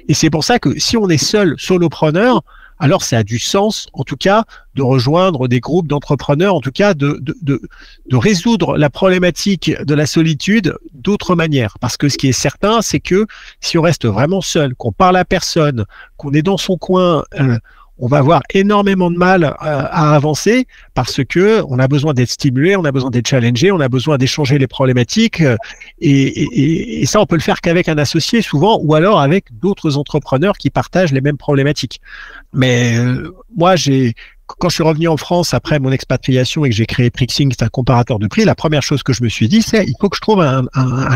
Et c'est pour ça que si on est seul solopreneur, alors ça a du sens, en tout cas, de rejoindre des groupes d'entrepreneurs, en tout cas, de, de, de, de, résoudre la problématique de la solitude d'autres manières. Parce que ce qui est certain, c'est que si on reste vraiment seul, qu'on parle à personne, qu'on est dans son coin, euh, on va avoir énormément de mal euh, à, avancer parce que on a besoin d'être stimulé, on a besoin d'être challengé, on a besoin d'échanger les problématiques euh, et, ça on peut le faire qu'avec un associé souvent ou alors avec d'autres entrepreneurs qui partagent les mêmes problématiques. Mais euh, moi j'ai quand je suis revenu en France après mon expatriation et que j'ai créé Prixing, c'est un comparateur de prix, la première chose que je me suis dit, c'est il faut que je trouve un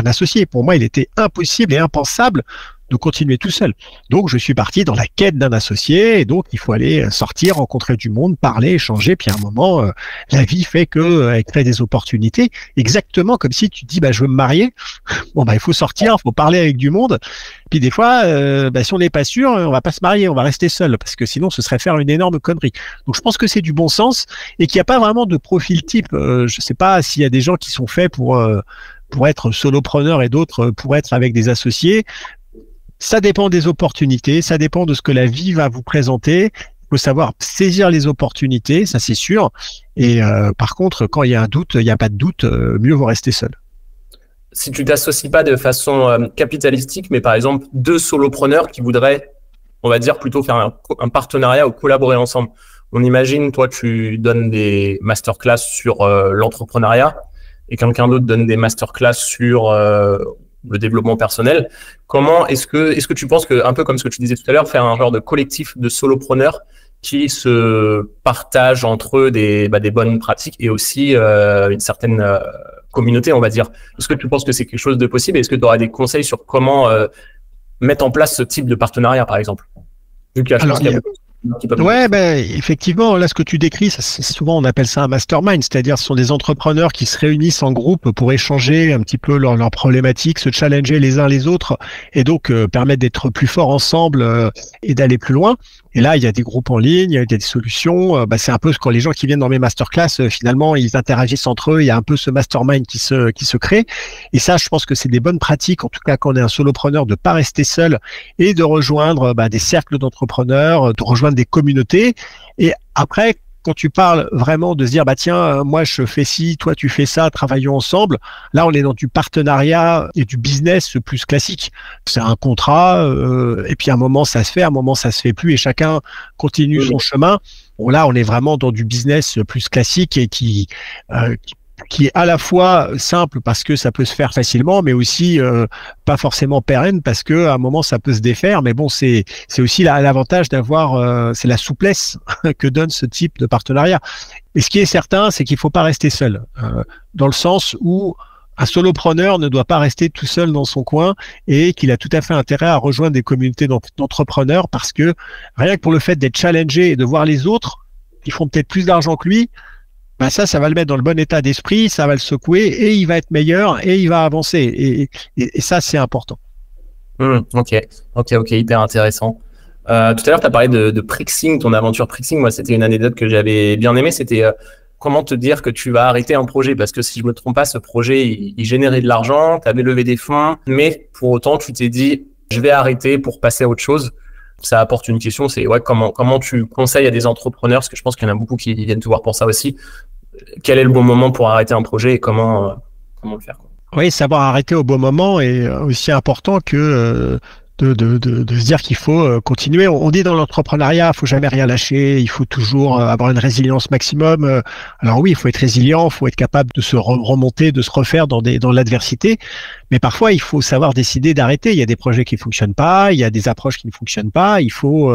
associé. Pour moi, il était impossible et impensable de continuer tout seul. Donc je suis parti dans la quête d'un associé et donc il faut aller sortir, rencontrer du monde, parler, échanger. Puis à un moment, euh, la vie fait que euh, elle crée des opportunités. Exactement comme si tu dis bah je veux me marier. [LAUGHS] Bon bah il faut sortir, il faut parler avec du monde. Puis des fois, euh, bah, si on n'est pas sûr, on va pas se marier, on va rester seul parce que sinon ce serait faire une énorme connerie. Donc je pense que c'est du bon sens et qu'il n'y a pas vraiment de profil type. je sais pas s'il y a des gens qui sont faits pour pour être solopreneur et d'autres pour être avec des associés. Ça dépend des opportunités, ça dépend de ce que la vie va vous présenter. Il faut savoir saisir les opportunités, ça c'est sûr. Et euh, par contre, quand il y a un doute, il n'y a pas de doute, euh, mieux vaut rester seul. Si tu t'associes pas de façon euh, capitalistique, mais par exemple deux solopreneurs qui voudraient, on va dire plutôt faire un, partenariat ou collaborer ensemble. On imagine, toi, tu donnes des masterclass sur l'entrepreneuriat et quelqu'un d'autre donne des masterclass sur le développement personnel. Comment est-ce que est-ce que tu penses que un peu comme ce que tu disais tout à l'heure, faire un genre de collectif de solopreneurs qui se partagent entre eux des bah, des bonnes pratiques et aussi euh, une certaine euh, communauté, on va dire. Est-ce que tu penses que c'est quelque chose de possible? Est-ce que tu auras des conseils sur comment euh, mettre en place ce type de partenariat, par exemple? Vu qu'il y a, Ouais, ben effectivement, là ce que tu décris, ça, souvent on appelle ça un mastermind, c'est-à-dire ce sont des entrepreneurs qui se réunissent en groupe pour échanger un petit peu leurs leur problématiques, se challenger les uns les autres et donc euh, permettre d'être plus forts ensemble euh, et d'aller plus loin. Et là, il y a des groupes en ligne, il y a des solutions. Bah, c'est un peu ce quand les gens qui viennent dans mes masterclass, finalement, ils interagissent entre eux. Il y a un peu ce mastermind qui se crée. Et ça, je pense que c'est des bonnes pratiques, en tout cas quand on est un solopreneur, de pas rester seul et de rejoindre bah, des cercles d'entrepreneurs, de rejoindre des communautés. Et après, quand tu parles vraiment de se dire bah tiens euh, moi je fais ci toi tu fais ça travaillons ensemble. Là on est dans du partenariat et du business plus classique. C'est un contrat euh, et puis à un moment ça se fait à un moment ça se fait plus et chacun continue son chemin. Bon là on est vraiment dans du business plus classique et qui, euh, qui qui est à la fois simple parce que ça peut se faire facilement, mais aussi euh, pas forcément pérenne parce que à un moment ça peut se défaire. Mais bon, c'est c'est aussi l'avantage d'avoir, euh, c'est la souplesse [LAUGHS] que donne ce type de partenariat. Et ce qui est certain, c'est qu'il faut pas rester seul, euh, dans le sens où un solopreneur ne doit pas rester tout seul dans son coin et qu'il a tout à fait intérêt à rejoindre des communautés d'entrepreneurs parce que rien que pour le fait d'être challengé et de voir les autres qui font peut-être plus d'argent que lui, ben ça, ça va le mettre dans le bon état d'esprit, ça va le secouer et il va être meilleur et il va avancer. Et, et, ça, c'est important. Mmh, ok, ok, ok, hyper intéressant. Euh, tout à l'heure, tu as parlé de, de Prixing, ton aventure Prixing. Moi, c'était une anecdote que j'avais bien aimée. C'était euh, comment te dire que tu vas arrêter un projet? Parce que si je me trompe pas, ce projet, il, il générait de l'argent, tu avais levé des fonds, mais pour autant, tu t'es dit, je vais arrêter pour passer à autre chose ça apporte une question, c'est ouais, comment, comment tu conseilles à des entrepreneurs, parce que je pense qu'il y en a beaucoup qui viennent te voir pour ça aussi, quel est le bon moment pour arrêter un projet et comment, euh, comment le faire. Oui, savoir arrêter au bon moment est aussi important que euh, de, de, de, de, se dire qu'il faut euh, continuer. On dit dans l'entrepreneuriat, il faut jamais rien lâcher, il faut toujours euh, avoir une résilience maximum. Euh, alors oui, il faut être résilient, il faut être capable de se remonter, de se refaire dans, dans l'adversité. Mais parfois, il faut savoir décider d'arrêter. Il y a des projets qui fonctionnent pas, il y a des approches qui ne fonctionnent pas. Il faut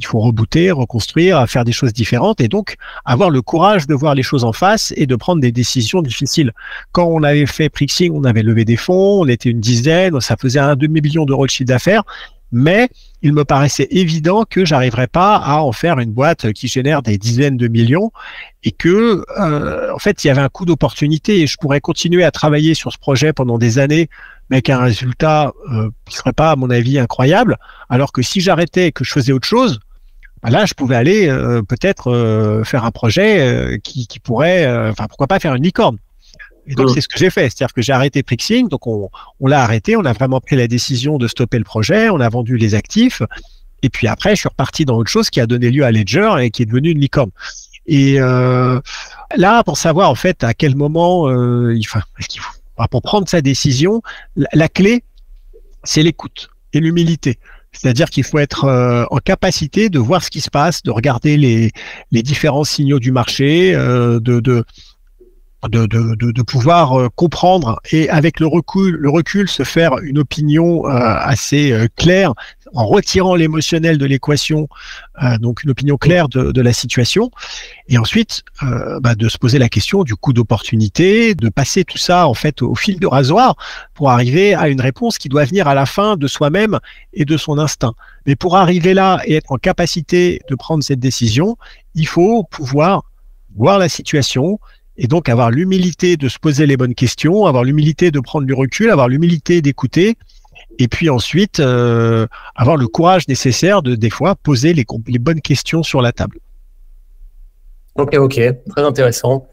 il faut rebooter, reconstruire, faire des choses différentes et donc avoir le courage de voir les choses en face et de prendre des décisions difficiles. Quand on avait fait Prixing, on avait levé des fonds, on était une dizaine, ça faisait un demi-million d'euros de chiffre d'affaires, mais il me paraissait évident que j'arriverais pas à en faire une boîte qui génère des dizaines de millions et que euh, en fait il y avait un coup d'opportunité et je pourrais continuer à travailler sur ce projet pendant des années mais avec un résultat euh, serait pas à mon avis incroyable alors que si j'arrêtais et que je faisais autre chose là, je pouvais aller euh, peut-être euh, faire un projet euh, qui, qui, pourrait, enfin pourquoi pas faire une licorne. Et donc c'est ce que j'ai fait, c'est-à-dire que j'ai arrêté Prixing, donc on, on l'a arrêté, on a vraiment pris la décision de stopper le projet, on a vendu les actifs, et puis après je suis reparti dans autre chose qui a donné lieu à Ledger et qui est devenu une licorne. Et là, pour savoir en fait à quel moment il faut, pour prendre sa décision, la clé c'est l'écoute et l'humilité. C'est-à-dire qu'il faut être euh, en capacité de voir ce qui se passe, de regarder les, différents signaux du marché, euh, de, de, pouvoir euh, comprendre et avec le recul, se faire une opinion euh, assez euh, claire en retirant l'émotionnel de l'équation, donc une opinion claire de, de la situation, et ensuite bah, de se poser la question du coût d'opportunité, de passer tout ça en fait au fil de rasoir pour arriver à une réponse qui doit venir à la fin de soi-même et de son instinct. Mais pour arriver là et être en capacité de prendre cette décision, il faut pouvoir voir la situation, et donc avoir l'humilité de se poser les bonnes questions, avoir l'humilité de prendre du recul, avoir l'humilité d'écouter, et puis ensuite euh, avoir le courage nécessaire de des fois poser les, bonnes questions sur la table. Ok, ok, très intéressant.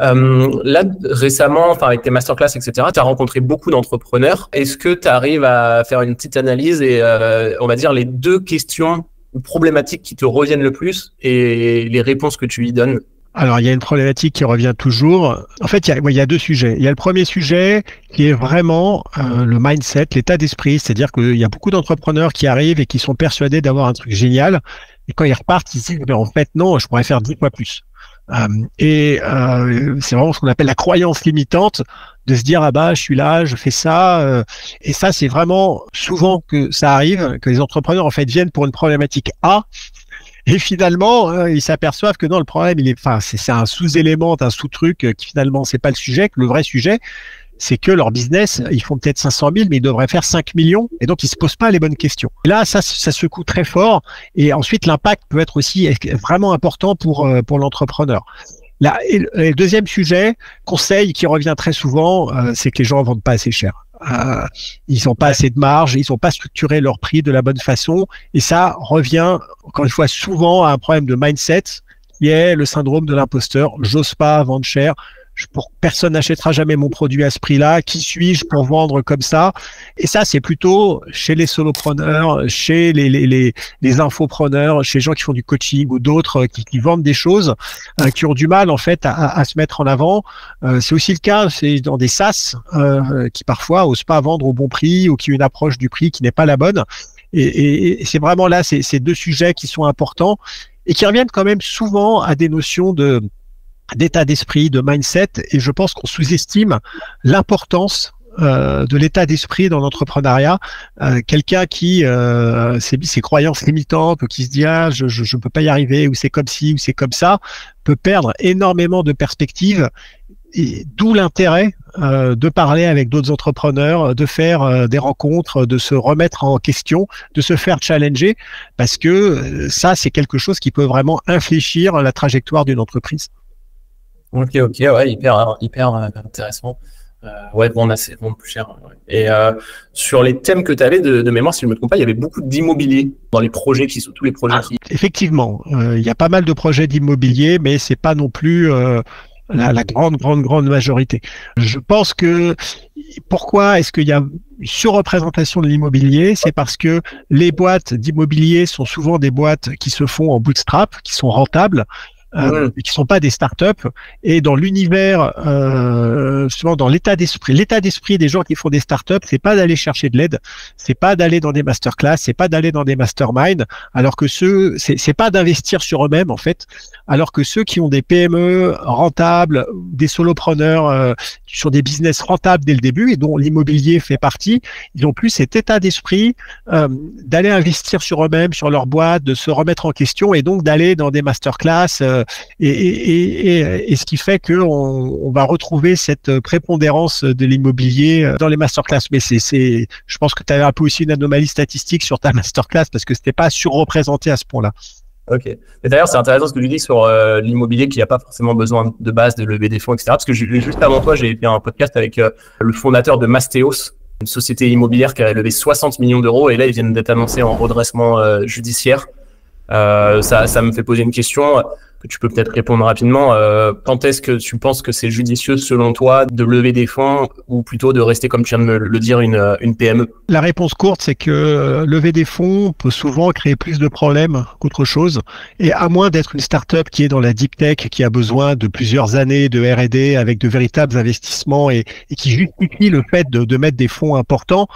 Euh, là, récemment, enfin avec tes masterclass, etc., tu as rencontré beaucoup d'entrepreneurs. Est-ce que tu arrives à faire une petite analyse et euh, on va dire les deux questions ou problématiques qui te reviennent le plus et les réponses que tu y donnes? Alors, il y a une problématique qui revient toujours. En fait, il y a, il y a deux sujets. Il y a le premier sujet qui est vraiment euh, le mindset, l'état d'esprit. C'est-à-dire qu'il y a beaucoup d'entrepreneurs qui arrivent et qui sont persuadés d'avoir un truc génial. Et quand ils repartent, ils disent, en fait, non, je pourrais faire dix fois plus. Euh, et euh, c'est vraiment ce qu'on appelle la croyance limitante de se dire ah bah je suis là, je fais ça euh, et ça c'est vraiment souvent que ça arrive que les entrepreneurs en fait viennent pour une problématique A et finalement, hein, ils s'aperçoivent que non, le problème, il est, enfin, c'est un sous-élément, un sous-truc euh, qui finalement, c'est pas le sujet. Que le vrai sujet, c'est que leur business, ils font peut-être 500 000, mais ils devraient faire 5 millions, et donc ils se posent pas les bonnes questions. Et là, ça, ça secoue très fort, et ensuite l'impact peut être aussi vraiment important pour euh, pour l'entrepreneur. Le deuxième sujet, conseil qui revient très souvent, c'est que les gens vendent pas assez cher. Euh, ils n'ont pas assez de marge, ils n'ont pas structuré leur prix de la bonne façon, et ça revient encore une fois souvent à un problème de mindset qui est le syndrome de l'imposteur. J'ose pas vendre cher, pour, personne n'achètera jamais mon produit à ce prix-là. Qui suis-je pour vendre comme ça? Et ça, c'est plutôt chez les solopreneurs, chez les, les, les, les, infopreneurs, chez les gens qui font du coaching ou d'autres qui, qui, vendent des choses, euh, qui ont du mal en fait à, à, se mettre en avant. Euh, c'est aussi le cas c'est dans des SaaS euh, qui parfois osent pas vendre au bon prix ou qui ont une approche du prix qui n'est pas la bonne. Et, et, et c'est vraiment là ces deux sujets qui sont importants et qui reviennent quand même souvent à des notions de d'état d'esprit, de mindset, et je pense qu'on sous-estime l'importance euh, de l'état d'esprit dans l'entrepreneuriat. Euh, quelqu'un qui euh, ses, ses, croyances limitantes, qui se dit ah je je, peux pas y arriver, ou c'est comme ci, ou c'est comme ça, peut perdre énormément de perspectives. D'où l'intérêt euh, de parler avec d'autres entrepreneurs, de faire euh, des rencontres, de se remettre en question, de se faire challenger, parce que ça, c'est quelque chose qui peut vraiment infléchir la trajectoire d'une entreprise. Ok, ok, ouais, hyper, hyper euh, intéressant. Euh, ouais, bon, c'est bon, plus cher. Et euh, sur les thèmes que tu avais de, de, mémoire, si je ne me trompe pas, il y avait beaucoup d'immobilier dans les projets qui sont tous les projets. qui... Effectivement, euh, il y a pas mal de projets d'immobilier, mais c'est pas non plus la, la, grande, grande, grande majorité. Je pense que pourquoi est-ce qu'il y a une surreprésentation de l'immobilier? C'est parce que les boîtes d'immobilier sont souvent des boîtes qui se font en bootstrap, qui sont rentables euh, qui sont pas des startups. Et dans l'univers, euh, justement dans l'état d'esprit, l'état d'esprit des gens qui font des startups, c'est pas d'aller chercher de l'aide, c'est pas d'aller dans des masterclass, c'est pas d'aller dans des masterminds, alors que ceux, c'est pas d'investir sur eux-mêmes en fait, alors que ceux qui ont des PME rentables, des solopreneurs euh, sur des business rentables dès le début et dont l'immobilier fait partie, ils ont plus cet état d'esprit euh, d'aller investir sur eux-mêmes, sur leur boîte, de se remettre en question et donc d'aller dans des masterclass euh, et, et, ce qui fait qu'on on va retrouver cette prépondérance de l'immobilier euh, dans les masterclass. Mais c'est, je pense que tu avais un peu aussi une anomalie statistique sur ta [LAUGHS] masterclass parce que c'était pas surreprésenté à ce point-là. Ok. D'ailleurs, c'est intéressant ce que tu dis sur euh, l'immobilier qui n'a pas forcément besoin de base de lever des fonds, etc. Parce que juste avant toi, j'ai fait un podcast avec euh, le fondateur de Mastéos, une société immobilière qui a levé 60 millions d'euros et là, ils viennent d'être annoncés en redressement euh, judiciaire. ça me fait poser une question tu peux peut-être répondre rapidement. Euh, quand est-ce que tu penses que c'est judicieux selon toi de lever des fonds ou plutôt de rester, comme tu viens de me le dire, une, une PME La réponse courte, c'est que euh, lever des fonds peut souvent créer plus de problèmes qu'autre chose. Et à moins d'être une start-up qui est dans la deep tech, qui a besoin de plusieurs années de R&D avec de véritables investissements et, qui justifie le fait de, mettre des fonds importants,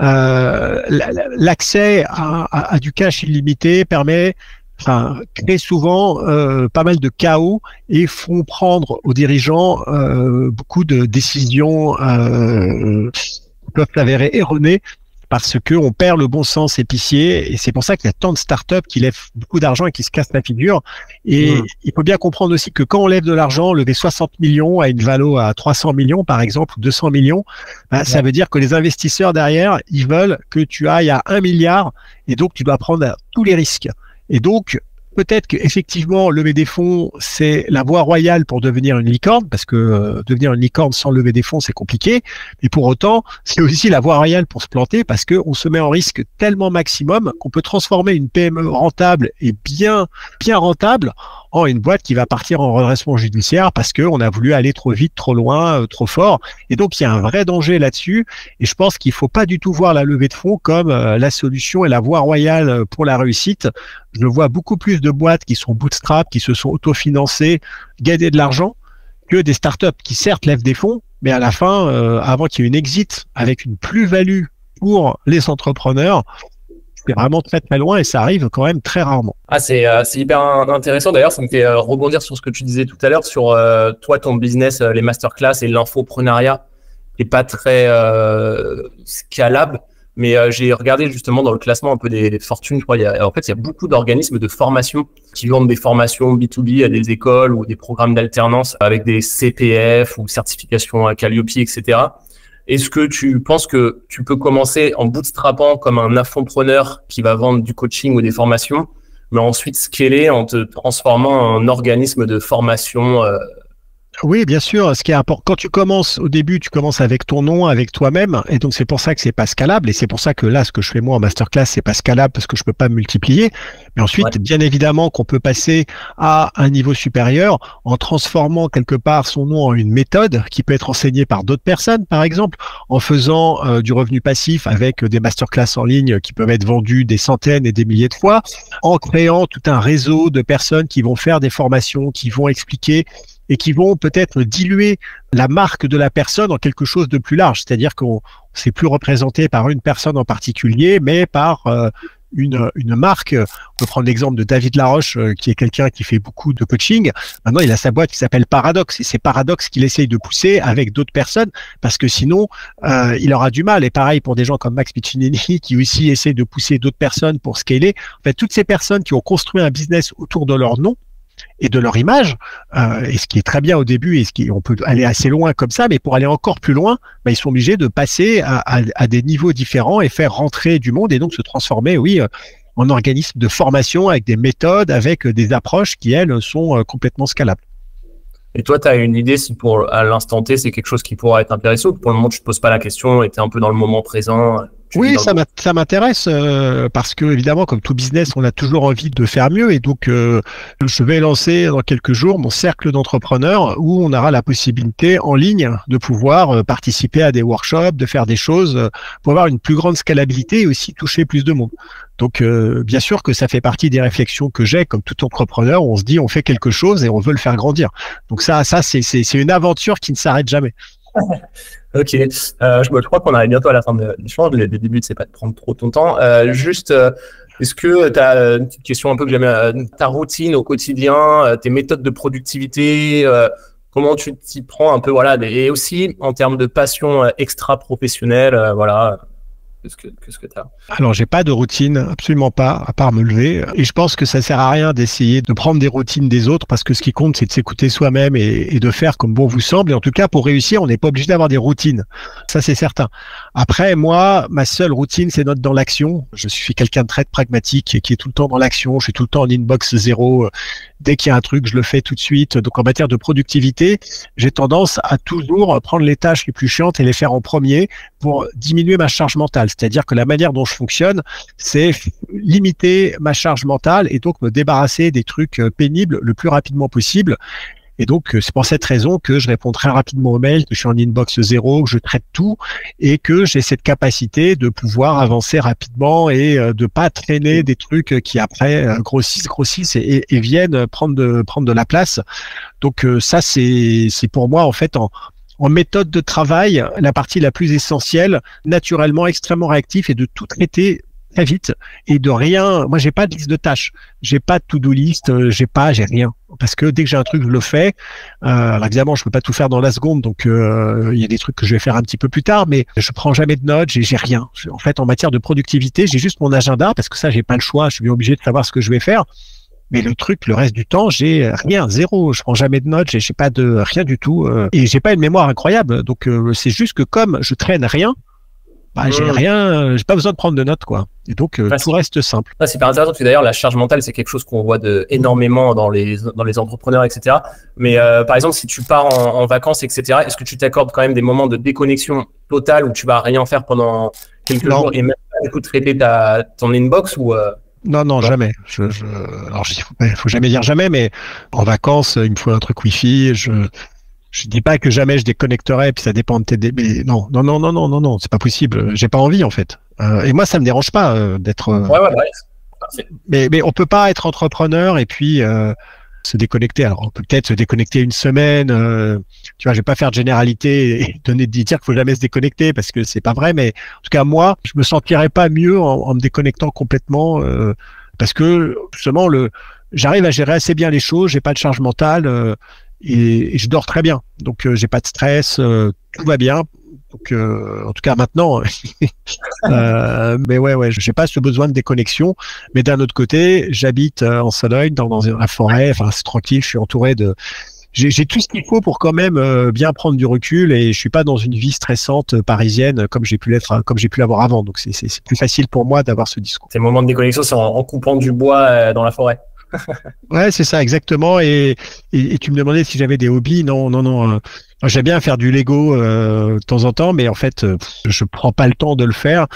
euh, l'accès à du cash illimité permet enfin, créent souvent euh, pas mal de chaos et font prendre aux dirigeants euh, beaucoup de décisions euh, qui peuvent s'avérer erronées parce que on perd le bon sens épicier et c'est pour ça qu'il y a tant de startups qui lèvent beaucoup d'argent et qui se cassent la figure. Et mmh. il faut bien comprendre aussi que quand on lève de l'argent, lever 60 millions à une valo à 300 millions par exemple, 200 millions, bah, ça veut dire que les investisseurs derrière, ils veulent que tu ailles à un milliard et donc tu dois prendre tous les risques. Et donc, peut-être qu'effectivement, lever des fonds, c'est la voie royale pour devenir une licorne, parce que euh, devenir une licorne sans lever des fonds, c'est compliqué. Mais pour autant, c'est aussi la voie royale pour se planter, parce qu'on se met en risque tellement maximum qu'on peut transformer une PME rentable et bien, bien rentable en une boîte qui va partir en redressement judiciaire parce qu'on a voulu aller trop vite, trop loin, euh, trop fort. Et donc, il y a un vrai danger là-dessus. Et je pense qu'il faut pas du tout voir la levée de fonds comme euh, la solution et la voie royale euh, pour la réussite. Je vois beaucoup plus de boîtes qui sont bootstrap, qui se sont autofinancées, gagner de l'argent, que des startups qui certes lèvent des fonds, mais à la fin, avant qu'il y ait une exit avec une plus-value pour les entrepreneurs, c'est vraiment très très loin et ça arrive quand même très rarement. Ah, c'est euh, hyper intéressant. D'ailleurs, ça me fait euh, rebondir sur ce que tu disais tout à l'heure sur euh, toi, ton business, euh, les masterclass et l'infoprenariat qui est pas très scalable. Mais j'ai regardé justement dans le classement un peu des, fortunes. Je crois, il y a, en fait, il y a beaucoup d'organismes de formation qui vendent des formations B2B à des écoles ou des programmes d'alternance avec des CPF ou certifications à Calliope, etc. Est-ce que tu penses que tu peux commencer en bootstrapant comme un infopreneur qui va vendre du coaching ou des formations mais ensuite scaler en te transformant en organisme de formation oui, bien sûr. Ce qui est important, quand tu commences au début, tu commences avec ton nom, avec toi-même, et donc c'est pour ça que c'est pas scalable, et c'est pour ça que là, ce que je fais moi en masterclass, c'est pas scalable parce que je peux pas multiplier. Mais ensuite, bien évidemment, qu'on peut passer à un niveau supérieur en transformant quelque part son nom en une méthode qui peut être enseignée par d'autres personnes, par exemple, en faisant euh, du revenu passif avec des masterclass en ligne qui peuvent être vendus des centaines et des milliers de fois, en créant tout un réseau de personnes qui vont faire des formations, qui vont expliquer et qui vont peut-être diluer la marque de la personne en quelque chose de plus large. C'est-à-dire qu'on c'est plus représenté par une personne en particulier, mais par euh, une, une, marque. On peut prendre l'exemple de David Laroche, euh, qui est quelqu'un qui fait beaucoup de coaching. Maintenant, il a sa boîte qui s'appelle Paradox, et c'est Paradox qu'il essaye de pousser avec d'autres personnes, parce que sinon, euh, il aura du mal. Et pareil pour des gens comme Max Piccinini, [LAUGHS] qui aussi essaient de pousser d'autres personnes pour scaler. En fait, toutes ces personnes qui ont construit un business autour de leur nom, et de leur image, euh, et ce qui est très bien au début, et ce qui on peut aller assez loin comme ça, mais pour aller encore plus loin, bah, ils sont obligés de passer à, des niveaux différents et faire rentrer du monde et donc se transformer, oui, euh, en organisme de formation avec des méthodes, avec des approches qui elles sont euh, complètement scalables. Et toi, tu as une idée si pour à l'instant T, c'est quelque chose qui pourra être intéressant ou pour le moment, tu te poses pas la question et tu es un peu dans le moment présent oui, ça m'intéresse euh, parce que évidemment, comme tout business, on a toujours envie de faire mieux et donc euh, je vais lancer dans quelques jours mon cercle d'entrepreneurs où on aura la possibilité en ligne de pouvoir euh, participer à des workshops, de faire des choses pour avoir une plus grande scalabilité et aussi toucher plus de monde. Donc bien sûr que ça fait partie des réflexions que j'ai comme tout entrepreneur. Où on se dit on fait quelque chose et on veut le faire grandir. Donc ça, ça c'est une aventure qui ne s'arrête jamais. [LAUGHS] Ok, euh, je, me crois qu'on arrive bientôt à la fin de l'échange. Le, début, c'est pas de prendre trop ton temps. Euh, juste, euh, est-ce que tu as une petite question un peu que j'aime, euh, ta routine au quotidien, tes méthodes de productivité, comment tu t'y prends un peu, voilà, et aussi en termes de passion extra-professionnelle, voilà, Alors j'ai pas de routine, absolument pas, à part me lever. Et je pense que ça sert à rien d'essayer de prendre des routines des autres parce que ce qui compte c'est de s'écouter soi-même et, et, de faire comme bon vous semble. Et en tout cas pour réussir, on n'est pas obligé d'avoir des routines. Ça c'est certain. Après moi, ma seule routine c'est d'être dans l'action. Je suis quelqu'un de très pragmatique et qui est tout le temps dans l'action. Je suis tout le temps en inbox zéro. Dès qu'il y a un truc, je le fais tout de suite. Donc en matière de productivité, j'ai tendance à toujours prendre les tâches les plus chiantes et les faire en premier pour diminuer ma charge mentale. C'est-à-dire que la manière dont je fonctionne, c'est limiter ma charge mentale et donc me débarrasser des trucs euh, pénibles le plus rapidement possible. Et donc, euh, c'est pour cette raison que je réponds très rapidement aux mails, que je suis en inbox zéro, que je traite tout et que j'ai cette capacité de pouvoir avancer rapidement et euh, de pas traîner des trucs qui après grossissent, grossissent et, viennent prendre de, prendre de la place. Donc, ça, c'est pour moi, en fait, en, en méthode de travail, la partie la plus essentielle, naturellement extrêmement réactif et de tout traiter très vite et de rien. Moi, j'ai pas de liste de tâches, j'ai pas de to-do list, euh, j'ai pas, j'ai rien. Parce que dès que j'ai un truc, je le fais. Euh, alors évidemment, je peux pas tout faire dans la seconde, donc euh, il y a des trucs que je vais faire un petit peu plus tard, mais je prends jamais de notes, j'ai rien. En fait, en matière de productivité, j'ai juste mon agenda parce que ça, j'ai pas le choix. Je suis obligé de savoir ce que je vais faire. Mais le truc, le reste du temps, j'ai rien, zéro. Je prends jamais de notes, j'ai pas de rien du tout. Euh, et j'ai pas une mémoire incroyable. Donc euh, c'est juste que comme je traîne rien, bah, j'ai rien, j'ai pas besoin de prendre de notes, quoi. Et donc euh, tout reste simple. c'est super intéressant parce que d'ailleurs la charge mentale c'est quelque chose qu'on voit de énormément dans les dans les entrepreneurs, etc. Mais par exemple si tu pars en, vacances, etc. Est-ce que tu t'accordes quand même des moments de déconnexion totale où tu vas rien faire pendant quelques jours et même écoute traiter ta ton inbox ou non, non, jamais. Je, je, alors, il faut jamais dire jamais, mais en vacances, il me faut un truc Wi-Fi. Je, je dis pas que jamais je déconnecterai, puis ça dépend de tes mais non, non, non, non, non, non, non, c'est pas possible. J'ai pas envie en fait. Euh, et moi, ça me dérange pas euh, d'être. Euh, ouais, ouais, ouais. Mais, mais on peut pas être entrepreneur et puis euh, se déconnecter. Alors, on peut peut-être se déconnecter une semaine. Euh, tu vois, je vais pas faire de généralité et [LAUGHS] donner dire qu'il faut jamais se déconnecter parce que c'est pas vrai. Mais en tout cas, moi, je me sentirais pas mieux en, me déconnectant complètement euh, parce que justement, le, j'arrive à gérer assez bien les choses. J'ai pas de charge mentale euh, et, je dors très bien. Donc, j'ai pas de stress. tout va bien. Donc, euh, en tout cas maintenant, [LAUGHS] euh, mais ouais, ouais, j'ai pas ce besoin de déconnexion. Mais d'un autre côté, j'habite euh, en Sologne, dans, la forêt. Enfin, c'est tranquille. Je suis entouré de j'ai tout ce qu'il faut pour quand même euh, bien prendre du recul et je suis pas dans une vie stressante euh, parisienne comme j'ai pu l'être, comme j'ai pu l'avoir avant. Donc c'est plus facile pour moi d'avoir ce discours. C'est le moment de déconnexion, c'est en, coupant du bois dans la forêt. [LAUGHS] ouais, c'est ça exactement. Et, et, tu me demandais si j'avais des hobbies. Non, non, non. J'aime bien faire du Lego euh, de temps en temps, mais en fait, je prends pas le temps de le faire.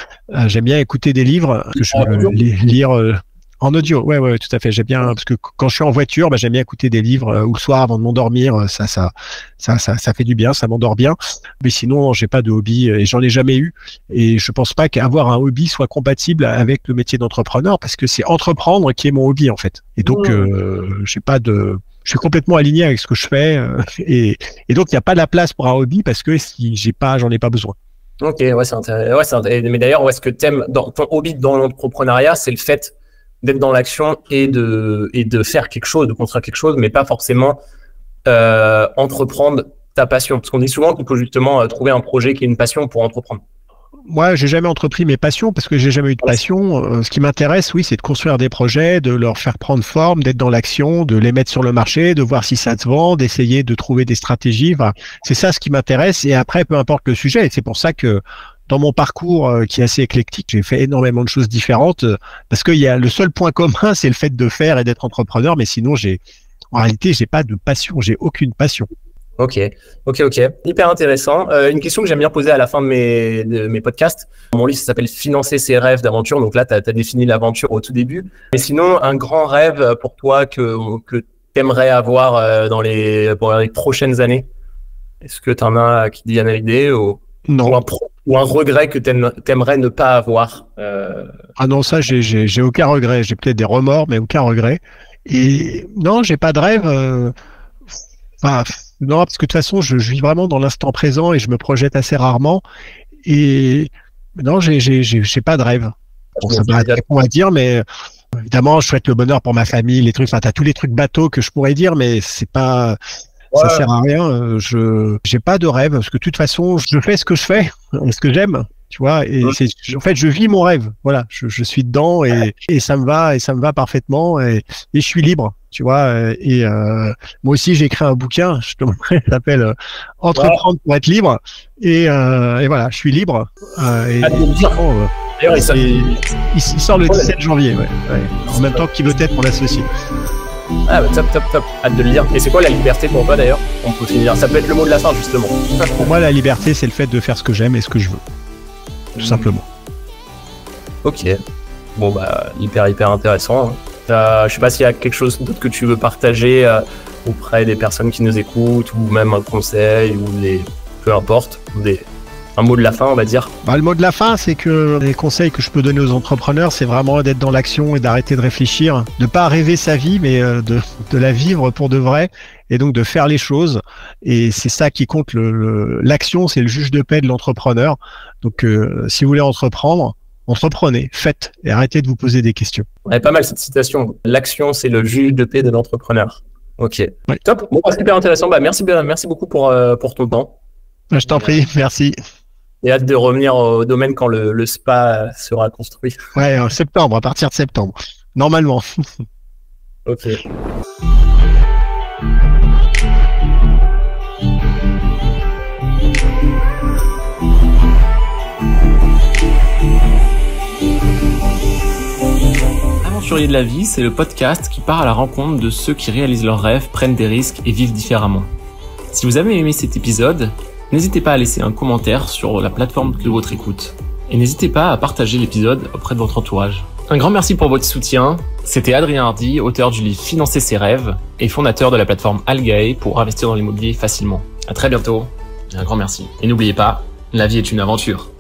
J'aime bien écouter des livres que je ah, veux lire en audio, ouais, ouais, tout à fait. J'aime bien parce que quand je suis en voiture, bah, j'aime bien écouter des livres euh, ou le soir avant de m'endormir. Euh, ça, ça, ça, ça, ça fait du bien, ça m'endort bien. Mais sinon, j'ai pas de hobby euh, et j'en ai jamais eu. Et je pense pas qu'avoir un hobby soit compatible avec le métier d'entrepreneur parce que c'est entreprendre qui est mon hobby en fait. Et donc, euh, j'ai pas de, je suis complètement aligné avec ce que je fais et, et donc il n'y a pas la place pour un hobby parce que si j'ai pas, j'en ai pas besoin. Ok, ouais, c'est intéressant. Ouais, mais d'ailleurs, est-ce que thème dans ton hobby dans l'entrepreneuriat, c'est le fait d'être dans l'action et de, et de faire quelque chose, de construire quelque chose, mais pas forcément euh, entreprendre ta passion. Parce qu'on dit souvent qu'il faut justement euh, trouver un projet qui est une passion pour entreprendre. Moi, j'ai jamais entrepris mes passions parce que j'ai jamais eu de passion. Euh, ce qui m'intéresse, oui, c'est de construire des projets, de leur faire prendre forme, d'être dans l'action, de les mettre sur le marché, de voir si ça se vend, d'essayer de trouver des stratégies. C'est ça ce qui m'intéresse. Et après, peu importe le sujet. Et c'est pour ça que dans mon parcours euh, qui est assez éclectique, j'ai fait énormément de choses différentes euh, parce qu'il y a le seul point commun, [LAUGHS] c'est le fait de faire et d'être entrepreneur. Mais sinon, j'ai en réalité, j'ai pas de passion, j'ai aucune passion. Ok, ok, ok. Hyper intéressant. Euh, une question que j'aime bien poser à la fin de mes, de mes podcasts. Mon livre s'appelle Financer ses rêves d'aventure. Donc là, tu as, défini l'aventure au tout début. Mais sinon, un grand rêve pour toi que, que tu aimerais avoir dans les, pour les prochaines années? Est-ce que tu en as qui te viennent à l'idée ou, non. Ou un, ou un regret que tu aimerais ne pas avoir euh... Ah non, ça, j'ai aucun regret. J'ai peut-être des remords, mais aucun regret. Et non, j'ai pas de rêve. Euh... Enfin, non, parce que de toute façon, je, je vis vraiment dans l'instant présent et je me projette assez rarement. Et non, j'ai pas de rêve. Bon, ça paraît con à dire, mais évidemment, je souhaite le bonheur pour ma famille, les trucs. Enfin, t'as tous les trucs bateaux que je pourrais dire, mais c'est pas ça sert à rien. Euh, je j'ai pas de rêve parce que de toute façon, je fais ce que je fais, [LAUGHS] ce que j'aime, tu vois. Et c'est en fait, je vis mon rêve. Voilà, je, je suis dedans et, et ça me va et ça me va parfaitement et, et je suis libre, tu vois. Et euh, moi aussi, j'ai écrit un bouquin. [LAUGHS] Je te montrerai, s'appelle euh, Entreprendre pour être libre. Et, euh, et voilà, je suis libre. Euh, et, D'ailleurs, il, il, sort le 17 janvier, ouais, ouais. en même temps qu'il veut être mon associé. Ah bah top, top, top. Hâte de le lire. Et c'est quoi la liberté pour toi d'ailleurs On peut finir. Ça peut être le mot de la fin justement. pour moi, la liberté, c'est le fait de faire ce que j'aime et ce que je veux. Tout hmm. simplement. Ok. Bon bah hyper hyper intéressant. Hein. Euh, je sais pas s'il y a quelque chose d'autre que tu veux partager euh, auprès des personnes qui nous écoutent ou même un conseil ou des peu importe des un mot de la fin, on va dire bah, Le mot de la fin, c'est que les conseils que je peux donner aux entrepreneurs, c'est vraiment d'être dans l'action et d'arrêter de réfléchir, de pas rêver sa vie, mais euh, de, de, la vivre pour de vrai, et donc de faire les choses. Et c'est ça qui compte. L'action, le, c'est le juge de paix de l'entrepreneur. Donc, euh, si vous voulez entreprendre, entreprenez, faites, et arrêtez de vous poser des questions. Ouais, pas mal cette citation. L'action, c'est le juge de paix de l'entrepreneur. Ok. Top. Bon, bah, super intéressant. Bah, merci, merci beaucoup pour, euh, pour ton temps. Je t'en prie, merci et hâte de revenir au domaine quand le, spa sera construit. Ouais, en septembre, à partir de septembre, normalement. [LAUGHS] ok. Aventurier de la vie, c'est le podcast qui part à la rencontre de ceux qui réalisent leurs rêves, prennent des risques et vivent différemment. Si vous avez aimé cet épisode, N'hésitez pas à laisser un commentaire sur la plateforme de votre écoute. Et n'hésitez pas à partager l'épisode auprès de votre entourage. Un grand merci pour votre soutien. C'était Adrien Hardy, auteur du livre Financer ses rêves et fondateur de la plateforme Algae pour investir dans l'immobilier facilement. À très bientôt. Et un grand merci. Et n'oubliez pas, la vie est une aventure.